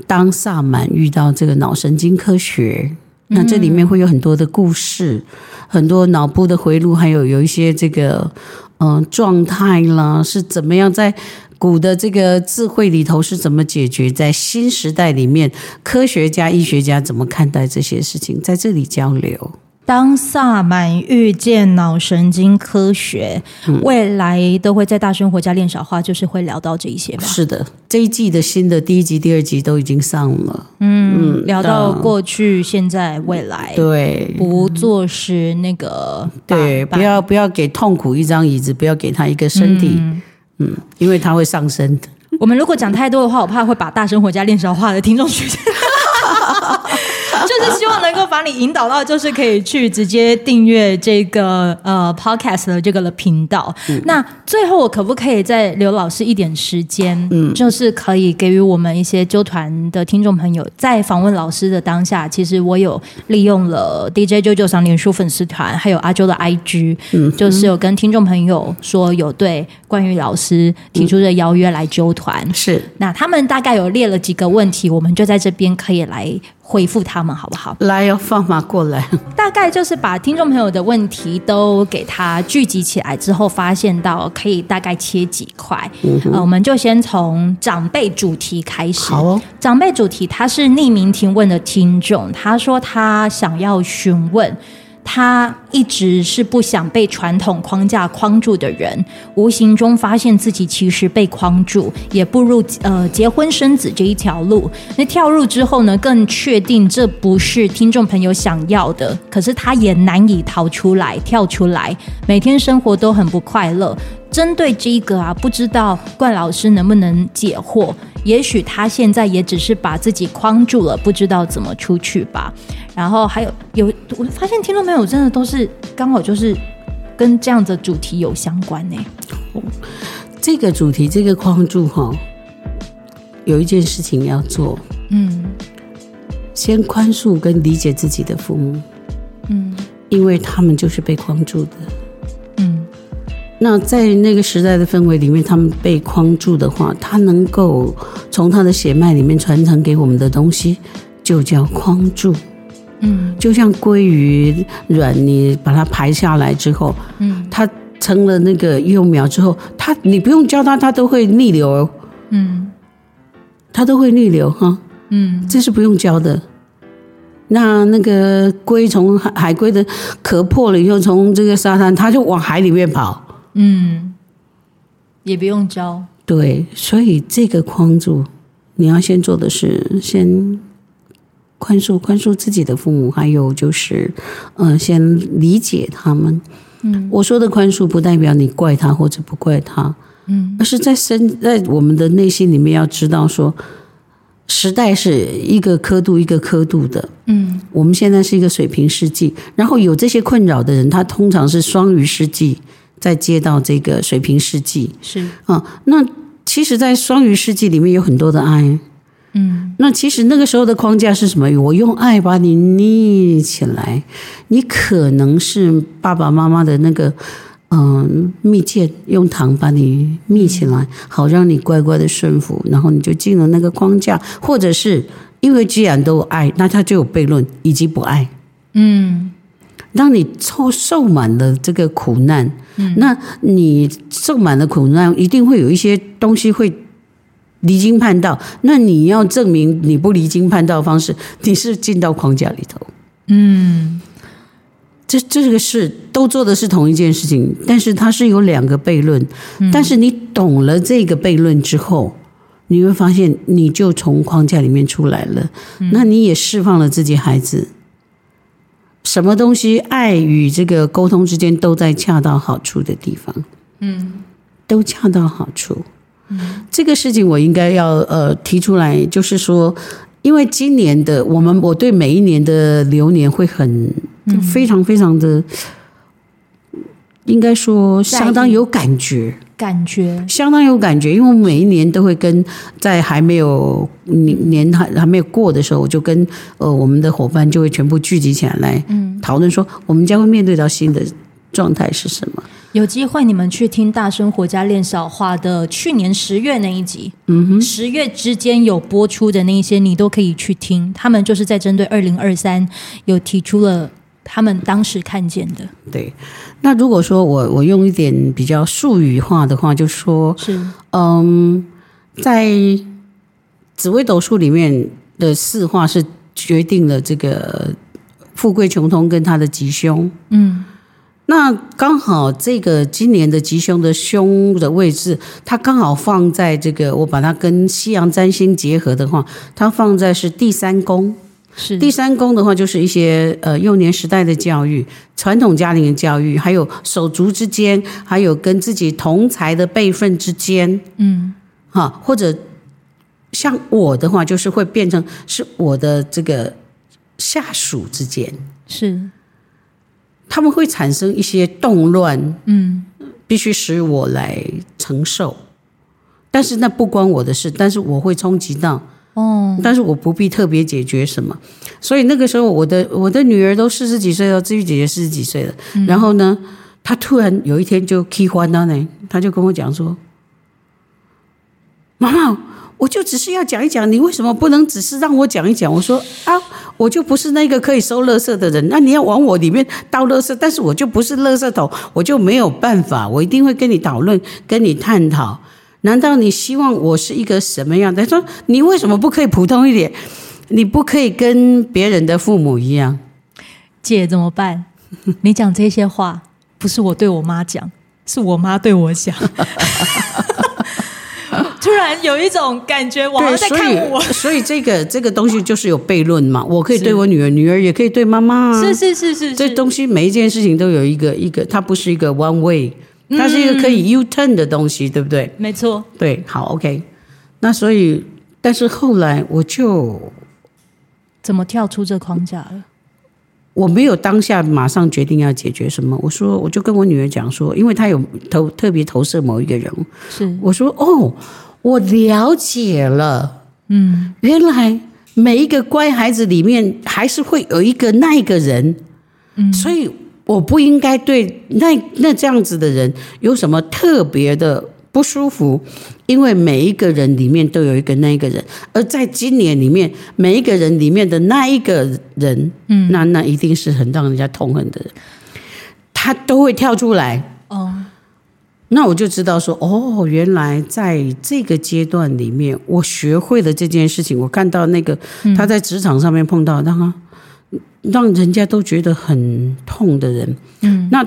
当萨满遇到这个脑神经科学，那这里面会有很多的故事，嗯、很多脑部的回路，还有有一些这个嗯、呃、状态啦，是怎么样在古的这个智慧里头是怎么解决，在新时代里面，科学家、医学家怎么看待这些事情，在这里交流。当萨满遇见脑神经科学，嗯、未来都会在大生活家练小话，就是会聊到这一些吧。是的，这一季的新的第一集、第二集都已经上了。嗯，嗯聊到过去、现在、未来。对，不做是那个。对，不要不要给痛苦一张椅子，不要给他一个身体。嗯，嗯，因为它会上升的。我们如果讲太多的话，我怕会把大生活家练小话的听众学。就是希望能够把你引导到，就是可以去直接订阅这个呃 podcast 的这个的频道。嗯、那最后，我可不可以再留老师一点时间？嗯，就是可以给予我们一些纠团的听众朋友，在访问老师的当下，其实我有利用了 DJ 九九上脸书粉丝团，还有阿啾的 IG，嗯，就是有跟听众朋友说有对关于老师提出的邀约来纠团。是，那他们大概有列了几个问题，我们就在这边可以来。回复他们好不好？来要，放马过来。大概就是把听众朋友的问题都给他聚集起来之后，发现到可以大概切几块。嗯，呃，我们就先从长辈主题开始。好哦，长辈主题，他是匿名提问的听众，他说他想要询问。他一直是不想被传统框架框住的人，无形中发现自己其实被框住，也步入呃结婚生子这一条路。那跳入之后呢，更确定这不是听众朋友想要的，可是他也难以逃出来、跳出来，每天生活都很不快乐。针对这个啊，不知道冠老师能不能解惑？也许他现在也只是把自己框住了，不知道怎么出去吧。然后还有有，我发现听众朋友真的都是刚好就是跟这样的主题有相关呢。这个主题这个框住哈，有一件事情要做，嗯，先宽恕跟理解自己的父母，嗯，因为他们就是被框住的。那在那个时代的氛围里面，他们被框住的话，他能够从他的血脉里面传承给我们的东西，就叫框住。嗯，就像鲑鱼卵，你把它排下来之后，嗯，它成了那个幼苗之后，它你不用教它，它都会逆流。嗯，它都会逆流哈。嗯，这是不用教的。那那个龟从海海龟的壳破了以后，从这个沙滩，它就往海里面跑。嗯，也不用教。对，所以这个框住，你要先做的是先宽恕，宽恕自己的父母，还有就是，嗯、呃，先理解他们。嗯，我说的宽恕不代表你怪他或者不怪他，嗯，而是在深在我们的内心里面要知道说，时代是一个刻度一个刻度的，嗯，我们现在是一个水平世纪，然后有这些困扰的人，他通常是双鱼世纪。再接到这个水平世纪是。啊，那其实，在双鱼世纪里面有很多的爱，嗯，那其实那个时候的框架是什么？我用爱把你捏起来，你可能是爸爸妈妈的那个嗯蜜饯，用糖把你蜜起来，好让你乖乖的顺服，然后你就进了那个框架，或者是因为既然都有爱，那他就有悖论以及不爱，嗯。当你受受满了这个苦难，嗯，那你受满了苦难，一定会有一些东西会离经叛道。那你要证明你不离经叛道的方式，你是进到框架里头。嗯，这这个是都做的是同一件事情，但是它是有两个悖论。嗯，但是你懂了这个悖论之后，你会发现你就从框架里面出来了。嗯，那你也释放了自己孩子。什么东西，爱与这个沟通之间都在恰到好处的地方，嗯，都恰到好处。嗯，这个事情我应该要呃提出来，就是说，因为今年的我们，我对每一年的流年会很非常非常的，应该说相当有感觉，感觉相当有感觉，因为我每一年都会跟在还没有年年还还没有过的时候，我就跟呃我们的伙伴就会全部聚集起来来讨论说，我们将会面对到新的状态是什么。有机会你们去听大生活家练小话的去年十月那一集，嗯哼，十月之间有播出的那一些，你都可以去听。他们就是在针对二零二三有提出了他们当时看见的。对，那如果说我我用一点比较术语化的话，就说是嗯，在紫微斗数里面的四化是决定了这个富贵穷通跟他的吉凶，嗯。那刚好这个今年的吉凶的凶的位置，它刚好放在这个，我把它跟西洋占星结合的话，它放在是第三宫。是。第三宫的话，就是一些呃幼年时代的教育、传统家庭的教育，还有手足之间，还有跟自己同才的辈分之间，嗯，哈，或者像我的话，就是会变成是我的这个下属之间，是。他们会产生一些动乱，嗯，必须使我来承受，但是那不关我的事，但是我会冲击到，哦，但是我不必特别解决什么，所以那个时候我的我的女儿都四十几岁了，至于姐姐四十几岁了，嗯、然后呢，她突然有一天就气欢了呢，她就跟我讲说，妈妈。我就只是要讲一讲，你为什么不能只是让我讲一讲？我说啊，我就不是那个可以收垃圾的人，那你要往我里面倒垃圾，但是我就不是垃圾桶，我就没有办法，我一定会跟你讨论，跟你探讨。难道你希望我是一个什么样的？他说你为什么不可以普通一点？你不可以跟别人的父母一样？姐怎么办？你讲这些话不是我对我妈讲，是我妈对我讲。突然有一种感觉，我在看我，所以，所以这个这个东西就是有悖论嘛。我可以对我女儿，女儿也可以对妈妈。是是是是，这东西每一件事情都有一个一个，它不是一个 one way，它是一个可以 U turn 的东西，对不对？没错。对，好，OK。那所以，但是后来我就怎么跳出这框架了？我没有当下马上决定要解决什么。我说，我就跟我女儿讲说，因为她有投特别投射某一个人物，是我说哦。我了解了，嗯，原来每一个乖孩子里面还是会有一个那一个人，嗯，所以我不应该对那那这样子的人有什么特别的不舒服，因为每一个人里面都有一个那一个人，而在今年里面每一个人里面的那一个人，嗯，那那一定是很让人家痛恨的人，他都会跳出来，哦。那我就知道说，哦，原来在这个阶段里面，我学会了这件事情。我看到那个他在职场上面碰到让他让人家都觉得很痛的人，嗯，那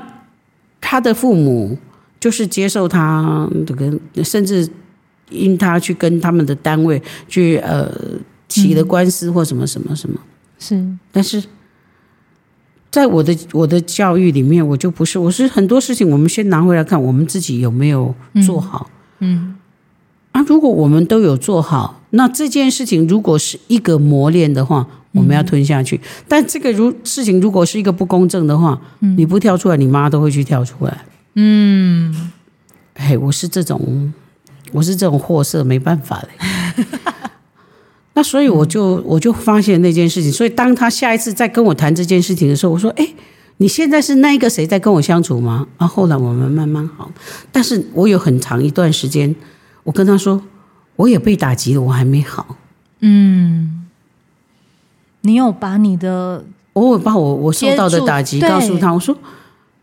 他的父母就是接受他这个，甚至因他去跟他们的单位去呃起了官司或什么什么什么，是，但是。在我的我的教育里面，我就不是，我是很多事情，我们先拿回来看，我们自己有没有做好。嗯，嗯啊，如果我们都有做好，那这件事情如果是一个磨练的话，我们要吞下去。嗯、但这个如事情如果是一个不公正的话，嗯、你不跳出来，你妈都会去跳出来。嗯，哎，我是这种，我是这种货色，没办法嘞。那所以我就我就发现那件事情，所以当他下一次再跟我谈这件事情的时候，我说：“哎，你现在是那一个谁在跟我相处吗？”然后后来我们慢慢好，但是我有很长一段时间，我跟他说，我也被打击了，我还没好。嗯，你有把你的偶尔把我我受到的打击告诉他，我说：“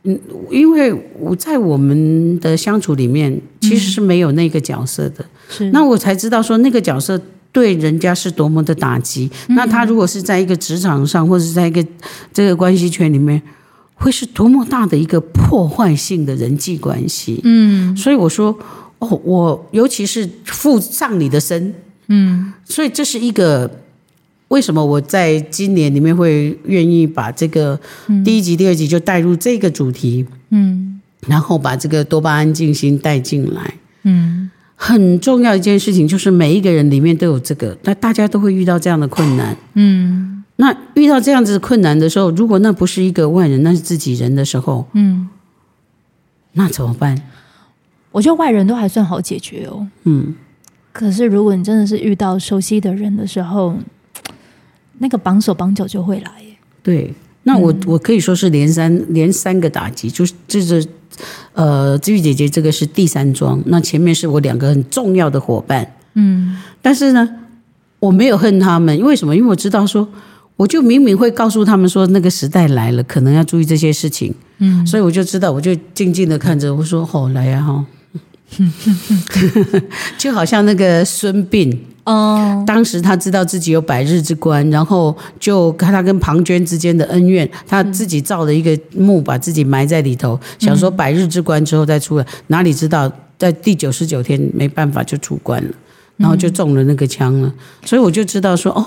嗯，因为我在我们的相处里面其实是没有那个角色的，是那我才知道说那个角色。”对人家是多么的打击，那他如果是在一个职场上，或者是在一个这个关系圈里面，会是多么大的一个破坏性的人际关系。嗯，所以我说，哦，我尤其是附上你的身，嗯，所以这是一个为什么我在今年里面会愿意把这个第一集、第二集就带入这个主题，嗯，然后把这个多巴胺静心带进来，嗯。很重要一件事情，就是每一个人里面都有这个，那大家都会遇到这样的困难。嗯，那遇到这样子的困难的时候，如果那不是一个外人，那是自己人的时候，嗯，那怎么办？我觉得外人都还算好解决哦。嗯，可是如果你真的是遇到熟悉的人的时候，那个绑手绑脚就会来。对，那我、嗯、我可以说是连三连三个打击，就是这是。呃，志玉姐姐，这个是第三桩。那前面是我两个很重要的伙伴，嗯，但是呢，我没有恨他们，为什么？因为我知道说，我就明明会告诉他们说，那个时代来了，可能要注意这些事情，嗯，所以我就知道，我就静静的看着，我说，哦，来呀、啊，哈。就好像那个孙膑，哦，当时他知道自己有百日之关，然后就看他跟庞涓之间的恩怨，他自己造了一个墓，把自己埋在里头，想说百日之关之后再出来，哪里知道在第九十九天没办法就出关了，然后就中了那个枪了，所以我就知道说，哦，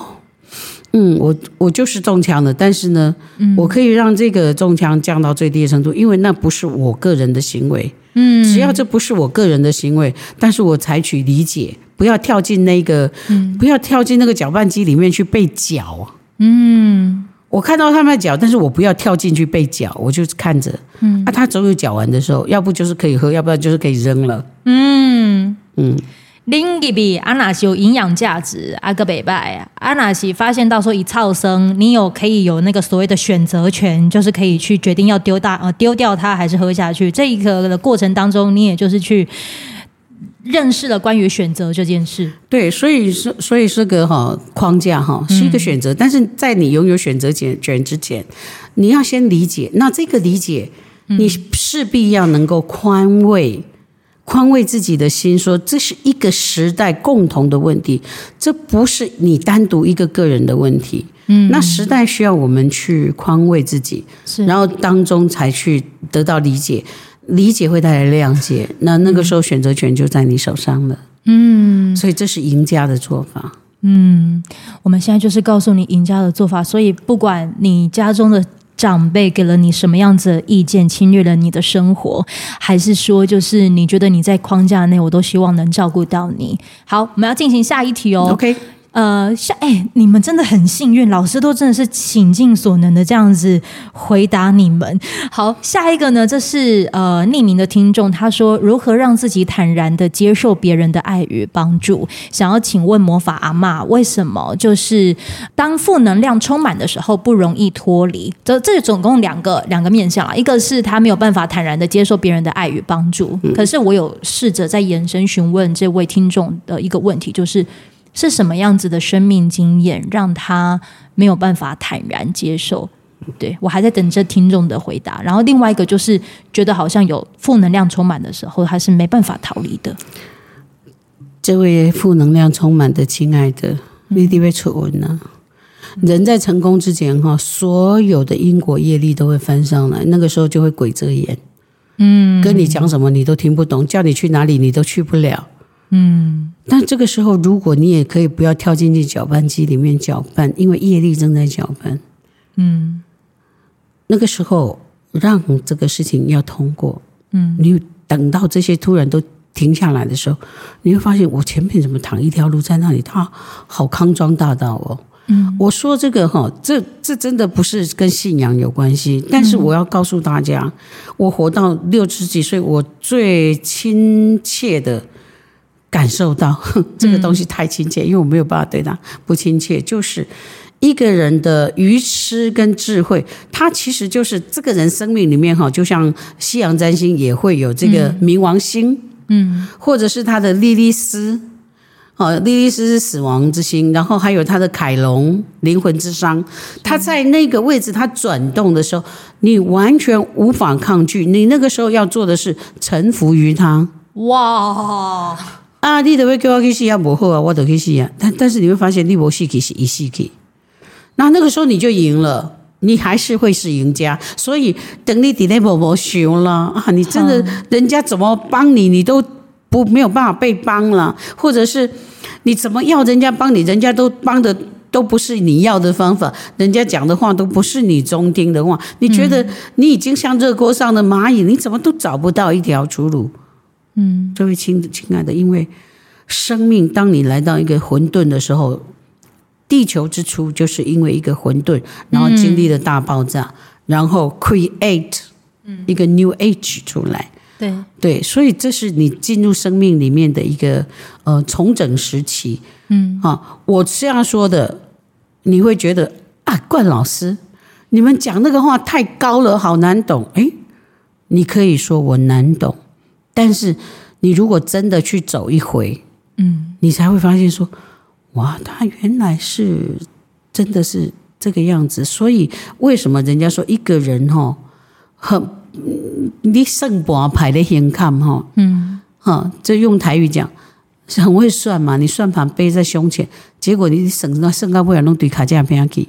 嗯，我我就是中枪了，但是呢，我可以让这个中枪降到最低的程度，因为那不是我个人的行为。嗯，只要这不是我个人的行为，但是我采取理解，不要跳进那个，嗯、不要跳进那个搅拌机里面去被搅。嗯，我看到他们在搅，但是我不要跳进去被搅，我就看着。嗯，啊，他总有搅完的时候，要不就是可以喝，要不然就是可以扔了。嗯嗯。另一笔阿纳西有营养价值，阿个北拜阿纳西发现到说，以超生，你有可以有那个所谓的选择权，就是可以去决定要丢大呃丢掉它还是喝下去。这一个的过程当中，你也就是去认识了关于选择这件事。对，所以是所以这个哈框架哈是一个选择，但是在你拥有选择权权之前，你要先理解。那这个理解，你势必要能够宽慰。宽慰自己的心，说这是一个时代共同的问题，这不是你单独一个个人的问题。嗯，那时代需要我们去宽慰自己，是，然后当中才去得到理解，理解会带来谅解，那那个时候选择权就在你手上了。嗯，所以这是赢家的做法。嗯，我们现在就是告诉你赢家的做法，所以不管你家中的。长辈给了你什么样子的意见，侵略了你的生活，还是说就是你觉得你在框架内，我都希望能照顾到你？好，我们要进行下一题哦。OK。呃，像哎，你们真的很幸运，老师都真的是倾尽所能的这样子回答你们。好，下一个呢，这是呃匿名的听众，他说如何让自己坦然的接受别人的爱与帮助？想要请问魔法阿嬷，为什么就是当负能量充满的时候不容易脱离？这这总共两个两个面向啊，一个是他没有办法坦然的接受别人的爱与帮助，可是我有试着在延伸询问这位听众的一个问题，就是。是什么样子的生命经验让他没有办法坦然接受？对，我还在等着听众的回答。然后另外一个就是觉得好像有负能量充满的时候，他是没办法逃离的。这位负能量充满的亲爱的，你得被出问呢。人在成功之前哈，所有的因果业力都会翻上来，那个时候就会鬼遮眼。嗯，跟你讲什么你都听不懂，叫你去哪里你都去不了。嗯，但这个时候，如果你也可以不要跳进去搅拌机里面搅拌，因为业力正在搅拌。嗯，那个时候让这个事情要通过。嗯，你等到这些突然都停下来的时候，你会发现我前面怎么躺一条路在那里？它好康庄大道哦。嗯，我说这个哈，这这真的不是跟信仰有关系，但是我要告诉大家，我活到六十几岁，我最亲切的。感受到 这个东西太亲切，因为我没有办法对他不亲切。就是一个人的愚痴跟智慧，他其实就是这个人生命里面哈，就像西洋占星也会有这个冥王星，嗯，或者是他的莉莉丝，哦，莉莉丝是死亡之星，然后还有他的凯龙灵魂之伤，他在那个位置他转动的时候，你完全无法抗拒，你那个时候要做的是臣服于他。哇！啊，你都会叫我去死啊，不好啊，我都去死啊。但但是你会发现，你不死去是一死去，那那个时候你就赢了，你还是会是赢家。所以等你底内某某熊了啊，你真的人家怎么帮你，你都不没有办法被帮了，或者是你怎么要人家帮你，人家都帮的都不是你要的方法，人家讲的话都不是你中听的话，你觉得你已经像热锅上的蚂蚁，你怎么都找不到一条出路。嗯，这位亲亲爱的，因为生命，当你来到一个混沌的时候，地球之初就是因为一个混沌，然后经历了大爆炸，嗯、然后 create 一个 new age 出来。对对，所以这是你进入生命里面的一个呃重整时期。嗯，啊，我这样说的，你会觉得啊，冠老师，你们讲那个话太高了，好难懂。诶，你可以说我难懂，但是你如果真的去走一回，嗯，你才会发现说，哇，他原来是真的是这个样子。所以为什么人家说一个人哦很。你算盘排的先看哈，嗯，哈，这用台语讲很会算嘛。你算盘背在胸前，结果你省到剩高不了弄对卡价边去，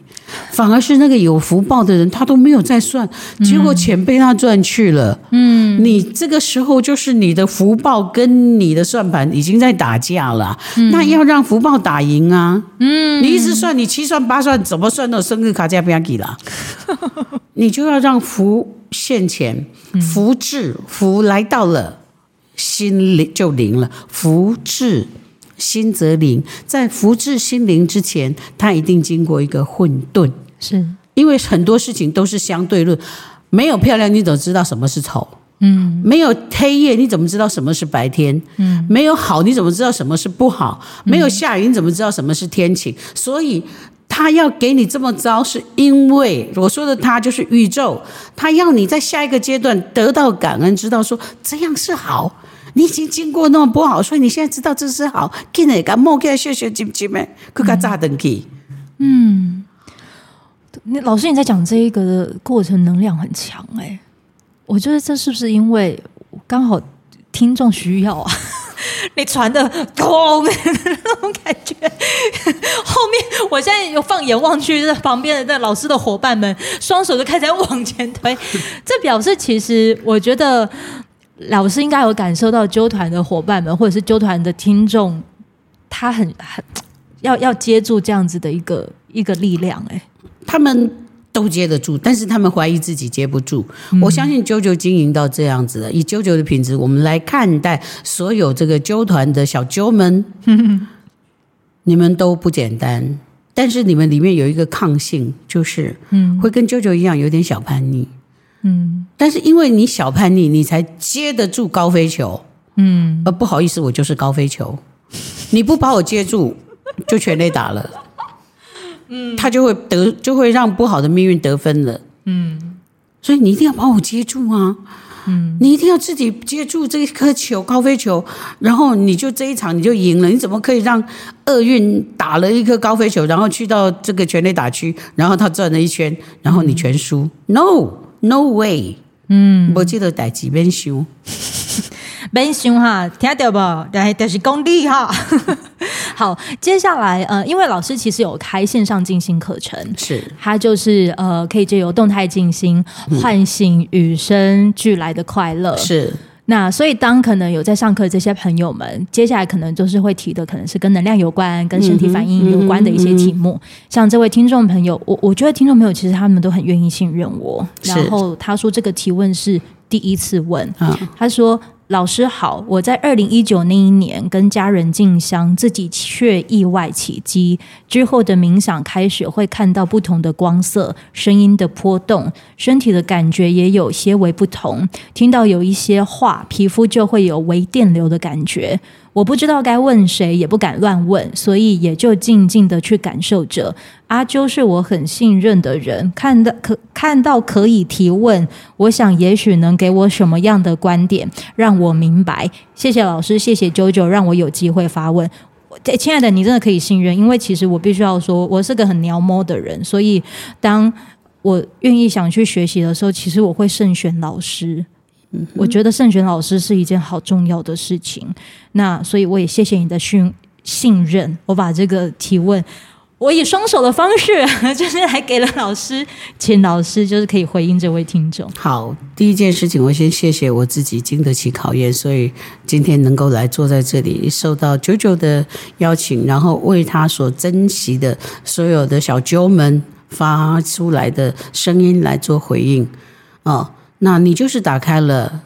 反而是那个有福报的人，他都没有在算，结果钱被他赚去了。嗯，你这个时候就是你的福报跟你的算盘已经在打架了，嗯、那要让福报打赢啊。嗯，你一直算，你七算八算，怎么算都生日卡价边去了，你就要让福。现钱福至福来到了，心灵就灵了。福至心则灵，在福至心灵之前，它一定经过一个混沌。是因为很多事情都是相对论，没有漂亮，你怎么知道什么是丑？嗯，没有黑夜，你怎么知道什么是白天？嗯，没有好，你怎么知道什么是不好？没有下雨，你怎么知道什么是天晴？所以。他要给你这么糟，是因为我说的他就是宇宙，他要你在下一个阶段得到感恩，知道说这样是好。你已经经过那么不好，所以你现在知道这是好。给那个莫给学学金金们，给他炸登去。嗯，那老师你在讲这一个的过程能量很强哎、我觉得这是不是因为刚好听众需要啊？你传的咚 那种感觉，后面我现在又放眼望去，旁边的那老师的伙伴们双手就开始往前推，这表示其实我觉得老师应该有感受到啾团的伙伴们或者是啾团的听众，他很很要要接住这样子的一个一个力量哎，他们。都接得住，但是他们怀疑自己接不住。嗯、我相信啾啾经营到这样子了，以啾啾的品质，我们来看待所有这个啾团的小啾们，你们都不简单。但是你们里面有一个抗性，就是嗯，会跟啾啾一样有点小叛逆，嗯。但是因为你小叛逆，你才接得住高飞球，嗯。呃，不好意思，我就是高飞球，你不把我接住，就全垒打了。嗯，他就会得，就会让不好的命运得分了。嗯，所以你一定要把我接住啊！嗯，你一定要自己接住这一颗球，高飞球，然后你就这一场你就赢了。你怎么可以让厄运打了一颗高飞球，然后去到这个全垒打区，然后他转了一圈，然后你全输？嗯？No，No way！嗯，我记得逮几边输。别 想哈，听到不？但但是功力哈。好，接下来呃，因为老师其实有开线上静心课程，是，他就是呃，可以借由动态静心唤醒与生俱来的快乐。是，那所以当可能有在上课这些朋友们，接下来可能就是会提的，可能是跟能量有关、跟身体反应有关的一些题目。嗯嗯嗯、像这位听众朋友，我我觉得听众朋友其实他们都很愿意信任我。然后他说这个提问是第一次问，嗯、他说。老师好，我在二零一九那一年跟家人进香，自己却意外起机。之后的冥想开始会看到不同的光色、声音的波动，身体的感觉也有些微不同。听到有一些话，皮肤就会有微电流的感觉。我不知道该问谁，也不敢乱问，所以也就静静的去感受着。阿啾是我很信任的人，看到可看到可以提问，我想也许能给我什么样的观点，让我明白。谢谢老师，谢谢啾啾，让我有机会发问。亲爱的，你真的可以信任，因为其实我必须要说，我是个很鸟摸的人，所以当我愿意想去学习的时候，其实我会慎选老师。我觉得慎选老师是一件好重要的事情，那所以我也谢谢你的信信任。我把这个提问，我以双手的方式，就是来给了老师，请老师就是可以回应这位听众。好，第一件事情，我先谢谢我自己经得起考验，所以今天能够来坐在这里，受到九九的邀请，然后为他所珍惜的所有的小啾们发出来的声音来做回应，哦。那你就是打开了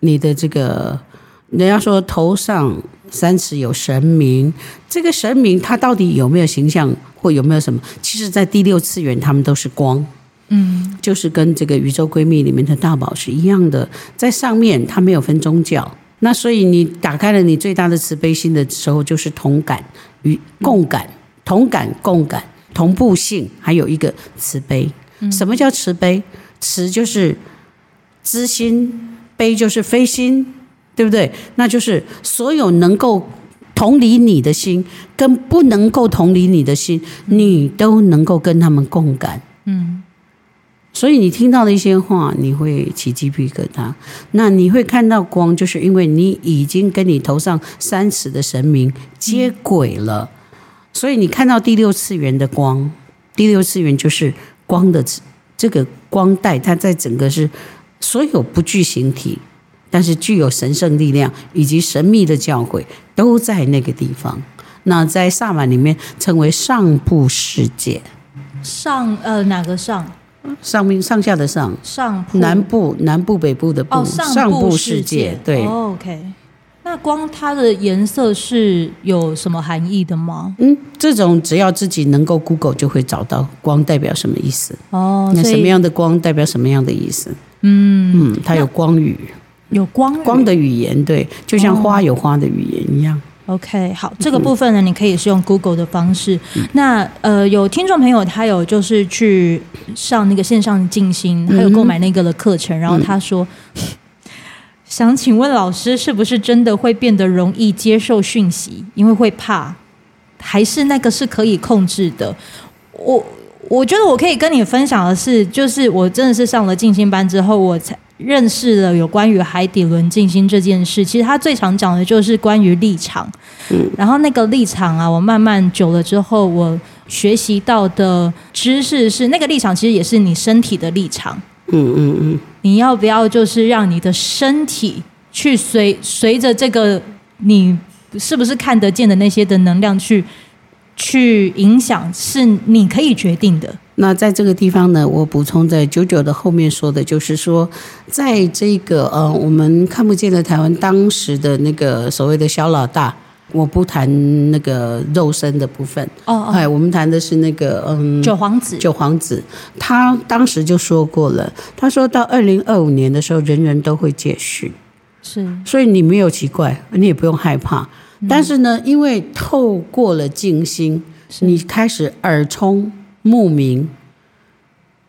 你的这个人家说头上三尺有神明，这个神明他到底有没有形象或有没有什么？其实，在第六次元，他们都是光，嗯，就是跟这个宇宙闺蜜里面的大宝是一样的，在上面它没有分宗教。那所以你打开了你最大的慈悲心的时候，就是同感与共感，同感共感，同步性，还有一个慈悲。什么叫慈悲？慈就是知心，悲就是非心。对不对？那就是所有能够同理你的心，跟不能够同理你的心，你都能够跟他们共感。嗯，所以你听到的一些话，你会起鸡皮疙瘩。那你会看到光，就是因为你已经跟你头上三尺的神明接轨了，所以你看到第六次元的光，第六次元就是光的这个光带，它在整个是所有不具形体。但是具有神圣力量以及神秘的教诲都在那个地方。那在萨满里面称为上部世界。上呃哪个上？上面上下的上。上部南部南部北部的部。哦，上部世界。世界对。哦，OK。那光它的颜色是有什么含义的吗？嗯，这种只要自己能够 Google 就会找到光代表什么意思。哦。那什么样的光代表什么样的意思？嗯嗯，它有光语。有光光的语言，对，就像花有花的语言一样。哦、OK，好，这个部分呢，你可以是用 Google 的方式。嗯、那呃，有听众朋友他有就是去上那个线上静心，还有购买那个的课程，嗯、然后他说，嗯、想请问老师，是不是真的会变得容易接受讯息？因为会怕，还是那个是可以控制的？我我觉得我可以跟你分享的是，就是我真的是上了静心班之后，我才。认识了有关于海底轮静心这件事，其实他最常讲的就是关于立场。嗯，然后那个立场啊，我慢慢久了之后，我学习到的知识是，那个立场其实也是你身体的立场。嗯嗯嗯，你要不要就是让你的身体去随随着这个你是不是看得见的那些的能量去去影响，是你可以决定的。那在这个地方呢，我补充在九九的后面说的，就是说，在这个呃，我们看不见的台湾当时的那个所谓的小老大，我不谈那个肉身的部分。哦，哦，哎，我们谈的是那个嗯，九皇子，九皇子，他当时就说过了，他说到二零二五年的时候，人人都会戒训，是，所以你没有奇怪，你也不用害怕，嗯、但是呢，因为透过了静心，你开始耳聪。目明，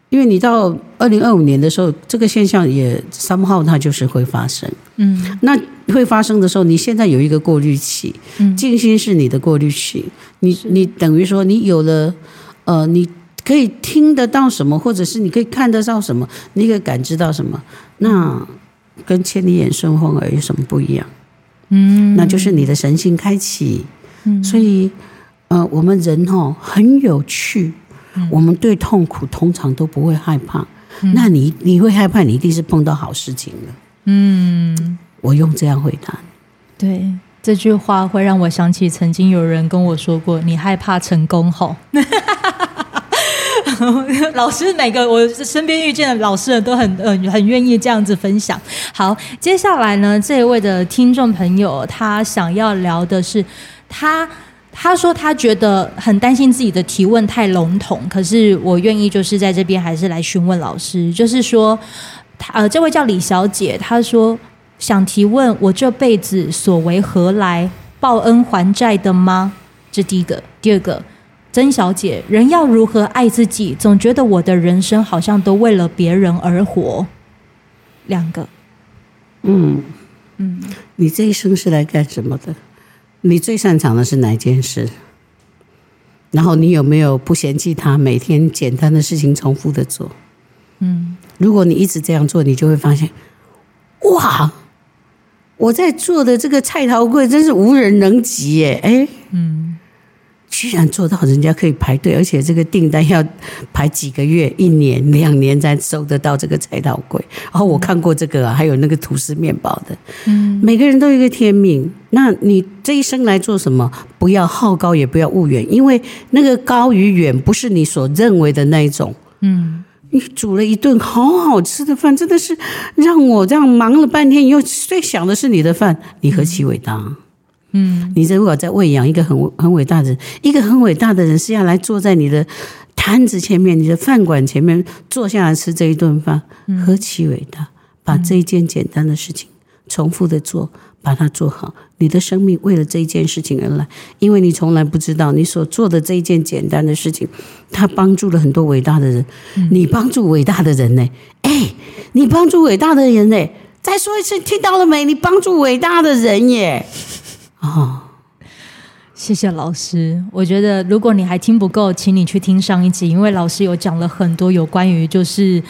因为你到二零二五年的时候，这个现象也 somehow 它就是会发生。嗯，那会发生的时候，你现在有一个过滤器，嗯，静心是你的过滤器，你你等于说你有了，呃，你可以听得到什么，或者是你可以看得到什么，你可以感知到什么，那跟千里眼顺风耳有什么不一样？嗯，那就是你的神性开启。嗯，所以呃，我们人哦很有趣。我们对痛苦通常都不会害怕，嗯、那你你会害怕，你一定是碰到好事情了。嗯，我用这样回答。对，这句话会让我想起曾经有人跟我说过：“你害怕成功吼。” 老师，每个我身边遇见的老师都很很很愿意这样子分享。好，接下来呢，这一位的听众朋友他想要聊的是他。他说他觉得很担心自己的提问太笼统，可是我愿意就是在这边还是来询问老师，就是说，他呃，这位叫李小姐，她说想提问，我这辈子所为何来？报恩还债的吗？这第一个，第二个，曾小姐，人要如何爱自己？总觉得我的人生好像都为了别人而活。两个，嗯嗯，你这一生是来干什么的？你最擅长的是哪件事？然后你有没有不嫌弃他每天简单的事情重复的做？嗯，如果你一直这样做，你就会发现，哇，我在做的这个菜头柜真是无人能及耶！哎，嗯。居然做到人家可以排队，而且这个订单要排几个月、一年、两年才收得到这个菜刀柜。然后我看过这个啊，还有那个吐司面包的。嗯，每个人都有一个天命。那你这一生来做什么？不要好高，也不要骛远，因为那个高与远不是你所认为的那一种。嗯，你煮了一顿好好吃的饭，真的是让我这样忙了半天，以后最想的是你的饭，你何其伟大！嗯，你如果在喂养一个很很伟大的人，一个很伟大的人是要来坐在你的摊子前面，你的饭馆前面坐下来吃这一顿饭，何其伟大！把这一件简单的事情重复的做。把它做好，你的生命为了这一件事情而来，因为你从来不知道你所做的这一件简单的事情，它帮助了很多伟大的人。嗯、你帮助伟大的人呢？哎，你帮助伟大的人呢？再说一次，听到了没？你帮助伟大的人耶！哦，谢谢老师。我觉得如果你还听不够，请你去听上一集，因为老师有讲了很多有关于就是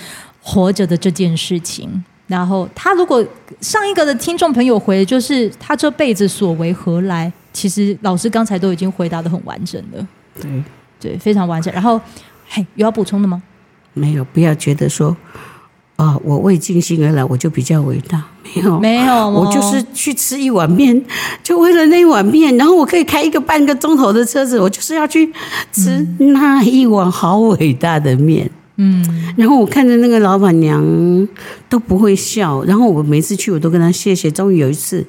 活着的这件事情。然后他如果上一个的听众朋友回，就是他这辈子所为何来？其实老师刚才都已经回答的很完整了，对对，非常完整。然后，嘿，有要补充的吗？没有，不要觉得说，啊、哦，我为尽心而来，我就比较伟大。没有，没有，我就是去吃一碗面，就为了那一碗面，然后我可以开一个半个钟头的车子，我就是要去吃那一碗好伟大的面。嗯，然后我看着那个老板娘都不会笑，然后我每次去我都跟她谢谢。终于有一次，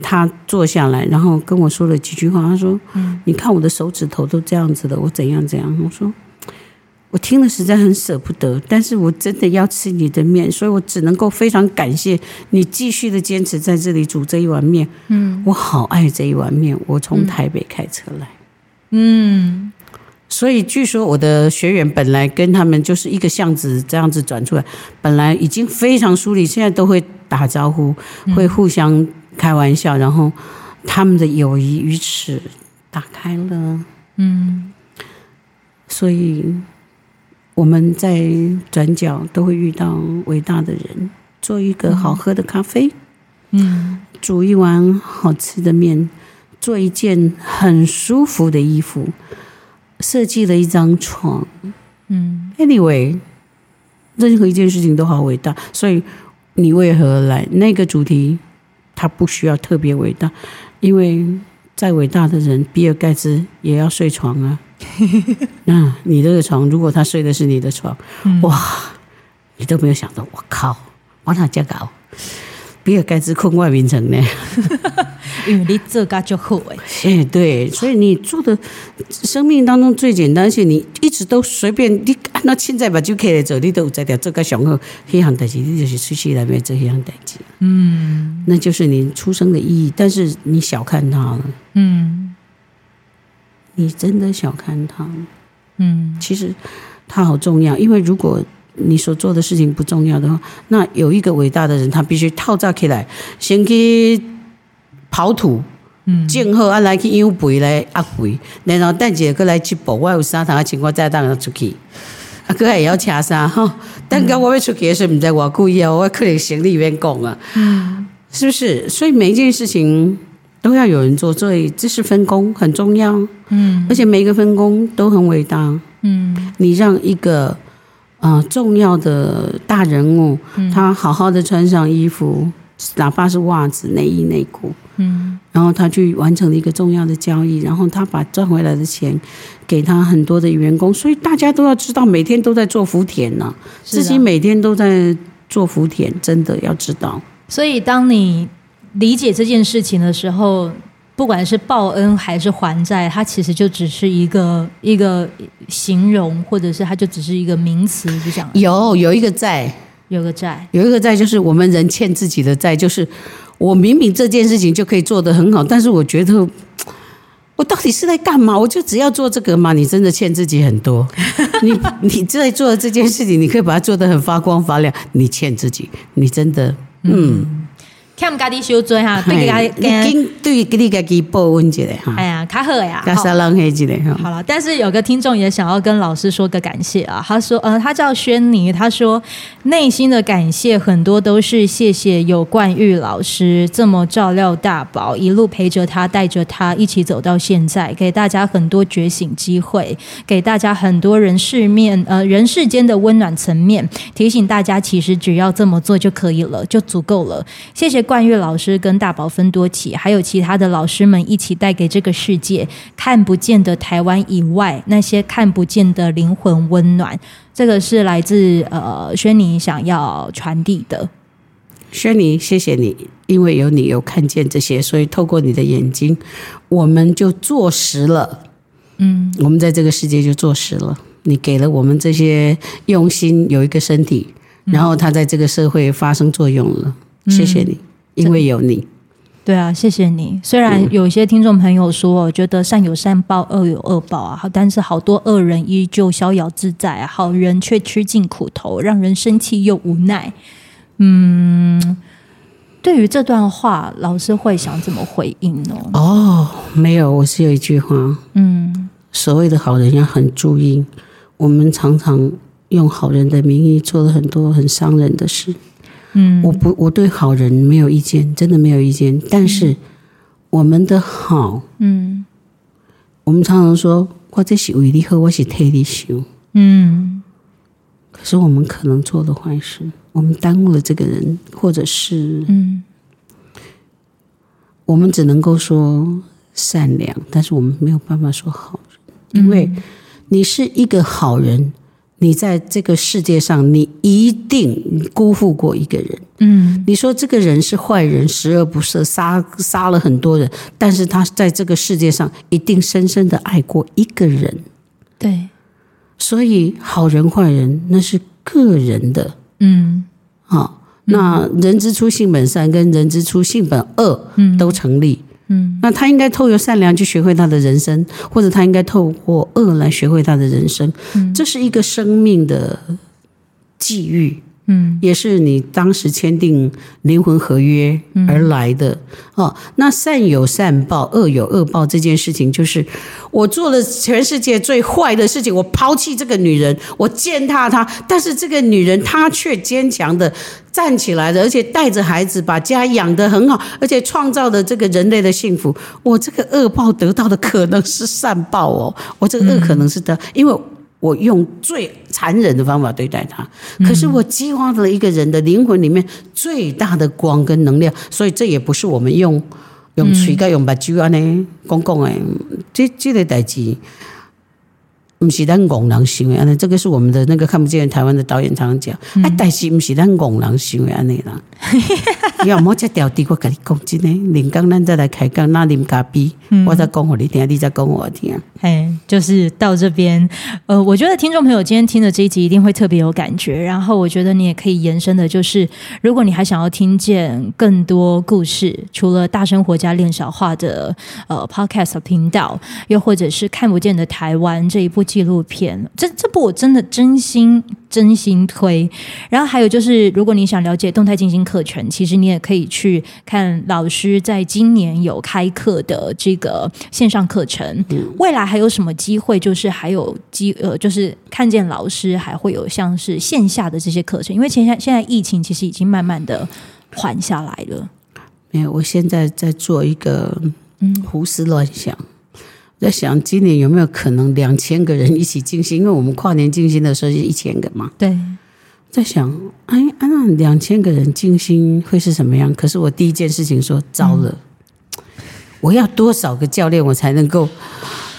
她坐下来，然后跟我说了几句话。她说：“嗯，你看我的手指头都这样子的，我怎样怎样。”我说：“我听了实在很舍不得，但是我真的要吃你的面，所以我只能够非常感谢你继续的坚持在这里煮这一碗面。嗯，我好爱这一碗面，我从台北开车来。嗯。”所以据说我的学员本来跟他们就是一个巷子这样子转出来，本来已经非常疏离，现在都会打招呼，会互相开玩笑，然后他们的友谊于此打开了。嗯，所以我们在转角都会遇到伟大的人，做一个好喝的咖啡，嗯，煮一碗好吃的面，做一件很舒服的衣服。设计了一张床，嗯，anyway，任何一件事情都好伟大，所以你为何来？那个主题，它不需要特别伟大，因为再伟大的人，比尔盖茨也要睡床啊。那你这个床，如果他睡的是你的床，哇，你都没有想到，我靠，我哪家搞？比尔盖茨困外名城呢，因为你这个就好哎。哎，对，所以你做的生命当中最简单，而且你一直都随便，你按照现在把就可以走，你都在条这个上好，这样代志，你就是出去那边这样代志。嗯，那就是你出生的意义，但是你小看他了。嗯，你真的小看他。嗯，其实他好重要，因为如果。你所做的事情不重要的话，那有一个伟大的人，他必须套扎起来，先去刨土，嗯，静候啊来去养肥来压肥，然后等一下过来接驳。我有三趟的情况再带他出去，啊，哥也要车衫哈。等到我要出去的时候，唔知我故意啊，我可能行李员讲啊，嗯，是不是？所以每一件事情都要有人做，所以这是分工很重要，嗯，而且每一个分工都很伟大，嗯，你让一个。啊、呃，重要的大人物，他好好的穿上衣服，哪怕是袜子、内衣、内裤，嗯，然后他去完成了一个重要的交易，然后他把赚回来的钱给他很多的员工，所以大家都要知道，每天都在做福田呢、啊，自己每天都在做福田，真的要知道。所以，当你理解这件事情的时候。不管是报恩还是还债，它其实就只是一个一个形容，或者是它就只是一个名词，就这样。有有一个债，有个债，有一个债，就是我们人欠自己的债，就是我明明这件事情就可以做得很好，但是我觉得我到底是在干嘛？我就只要做这个嘛？你真的欠自己很多。你你在做的这件事情，你可以把它做得很发光发亮。你欠自己，你真的嗯。嗯欠家己受罪哈，对家己，对给你家己报恩一下哈。哎呀，卡好呀，加沙浪黑一下。好了，但是有个听众也想要跟老师说个感谢啊。他说，呃，他叫轩尼，他说内心的感谢很多都是谢谢有冠玉老师这么照料大宝，一路陪着他，带着他一起走到现在，给大家很多觉醒机会，给大家很多人世面呃人世间的温暖层面，提醒大家其实只要这么做就可以了，就足够了。谢谢。冠玉老师跟大宝芬多奇，还有其他的老师们一起带给这个世界看不见的台湾以外那些看不见的灵魂温暖。这个是来自呃轩尼想要传递的。轩尼，谢谢你，因为有你有看见这些，所以透过你的眼睛，我们就坐实了。嗯，我们在这个世界就坐实了。你给了我们这些用心，有一个身体，然后它在这个社会发生作用了。嗯、谢谢你，因为有你。对啊，谢谢你。虽然有些听众朋友说，觉得善有善报，恶有恶报啊，但是好多恶人依旧逍遥自在啊，好人却吃尽苦头，让人生气又无奈。嗯，对于这段话，老师会想怎么回应呢？哦，没有，我是有一句话，嗯，所谓的好人要很注意，我们常常用好人的名义做了很多很伤人的事。嗯，我不，我对好人没有意见，真的没有意见。但是我们的好，嗯，我们常常说，我这是为你好，我是替你想，嗯，可是我们可能做了坏事。我们耽误了这个人，或者是，嗯，我们只能够说善良，但是我们没有办法说好人，因为你是一个好人，你在这个世界上，你一定辜负过一个人。嗯，你说这个人是坏人，十恶不赦，杀杀了很多人，但是他在这个世界上一定深深的爱过一个人。对，所以好人坏人那是个人的。嗯，好，那人之初性本善，跟人之初性本恶，嗯，都成立。嗯，那他应该透过善良去学会他的人生，或者他应该透过恶来学会他的人生。嗯，这是一个生命的际遇。嗯，也是你当时签订灵魂合约而来的哦。那善有善报，恶有恶报这件事情，就是我做了全世界最坏的事情，我抛弃这个女人，我践踏她，但是这个女人她却坚强的站起来了，而且带着孩子把家养得很好，而且创造了这个人类的幸福。我这个恶报得到的可能是善报哦，我这个恶可能是得，因为。我用最残忍的方法对待他，可是我激发了一个人的灵魂里面最大的光跟能量，所以这也不是我们用用嘴跟用把酒安尼讲讲诶，这这个代志。不是咱戆人想的安尼，这个是我们的那个看不见台湾的导演常常讲，哎、嗯，但是不是咱戆人想的安尼啦。要莫再掉低，我跟你讲真诶，临刚咱再来开讲，那啉咖啡，我再讲给你听，你再讲我听。哎，就是到这边，呃，我觉得听众朋友今天听的这一集一定会特别有感觉。然后我觉得你也可以延伸的，就是如果你还想要听见更多故事，除了大生活家练小话的呃 Podcast 频道，又或者是看不见的台湾这一部。纪录片，这这部我真的真心真心推。然后还有就是，如果你想了解动态进行课程，其实你也可以去看老师在今年有开课的这个线上课程。未来还有什么机会？就是还有机呃，就是看见老师还会有像是线下的这些课程，因为现在现在疫情其实已经慢慢的缓下来了。没有，我现在在做一个嗯胡思乱想。在想今年有没有可能两千个人一起静心？因为我们跨年静心的时候是一千个嘛。对，在想，哎，那两千个人静心会是什么样？可是我第一件事情说，糟了，嗯、我要多少个教练我才能够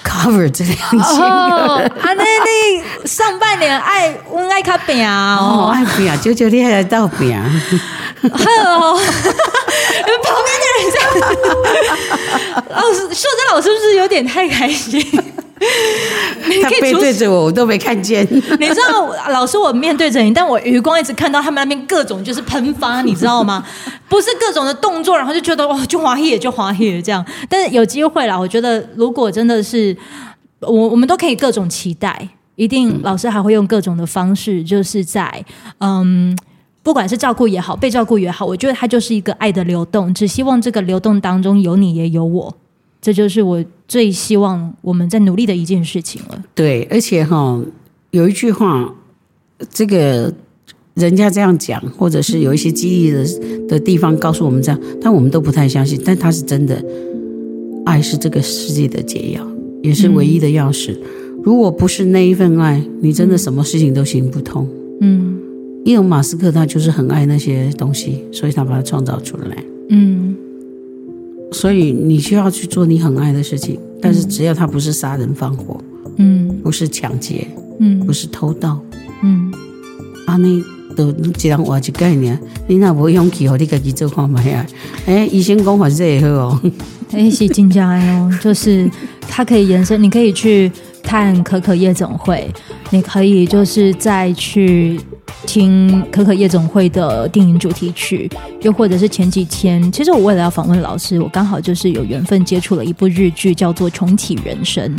cover 这两千个？啊、哦，那你上半年爱我爱卡饼哦，爱饼，九九你还来倒饼。哦，旁边的人这样，老师，秀珍老师是不是有点太开心？你可以背对着我，我都没看见。你知道，老师我面对着你，但我余光一直看到他们那边各种就是喷发，你知道吗？不是各种的动作，然后就觉得哇，就滑耶，就滑耶这样。但是有机会啦，我觉得如果真的是我，我们都可以各种期待，一定老师还会用各种的方式，就是在嗯。不管是照顾也好，被照顾也好，我觉得它就是一个爱的流动。只希望这个流动当中有你也有我，这就是我最希望我们在努力的一件事情了。对，而且哈，有一句话，这个人家这样讲，或者是有一些激励的的地方告诉我们这样，但我们都不太相信。但它是真的，爱是这个世界的解药，也是唯一的钥匙。嗯。如果不是那一份爱，你真的什么事情都行不通。嗯。伊隆马斯克他就是很爱那些东西，所以他把它创造出来。嗯，所以你需要去做你很爱的事情，但是只要他不是杀人放火，嗯，不是抢劫，嗯，不是偷盗，嗯，啊，你都这样话一概念，你那无勇气，和你自己做看卖啊？哎，医生讲法是也好哦，哎，是真假哦，就是它可以延伸，你可以去看可可夜总会，你可以就是再去。听可可夜总会的电影主题曲，又或者是前几天，其实我为了要访问老师，我刚好就是有缘分接触了一部日剧，叫做《重启人生》。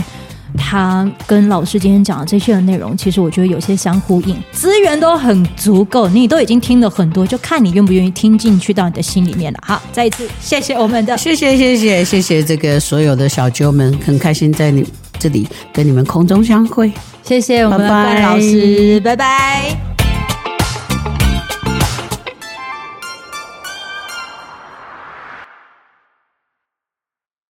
他跟老师今天讲的这些的内容，其实我觉得有些相呼应，资源都很足够，你都已经听了很多，就看你愿不愿意听进去到你的心里面了。好，再一次谢谢我们的，谢谢谢谢谢谢这个所有的小啾们，很开心在你这里跟你们空中相会，谢谢我们的关老师，拜拜。拜拜。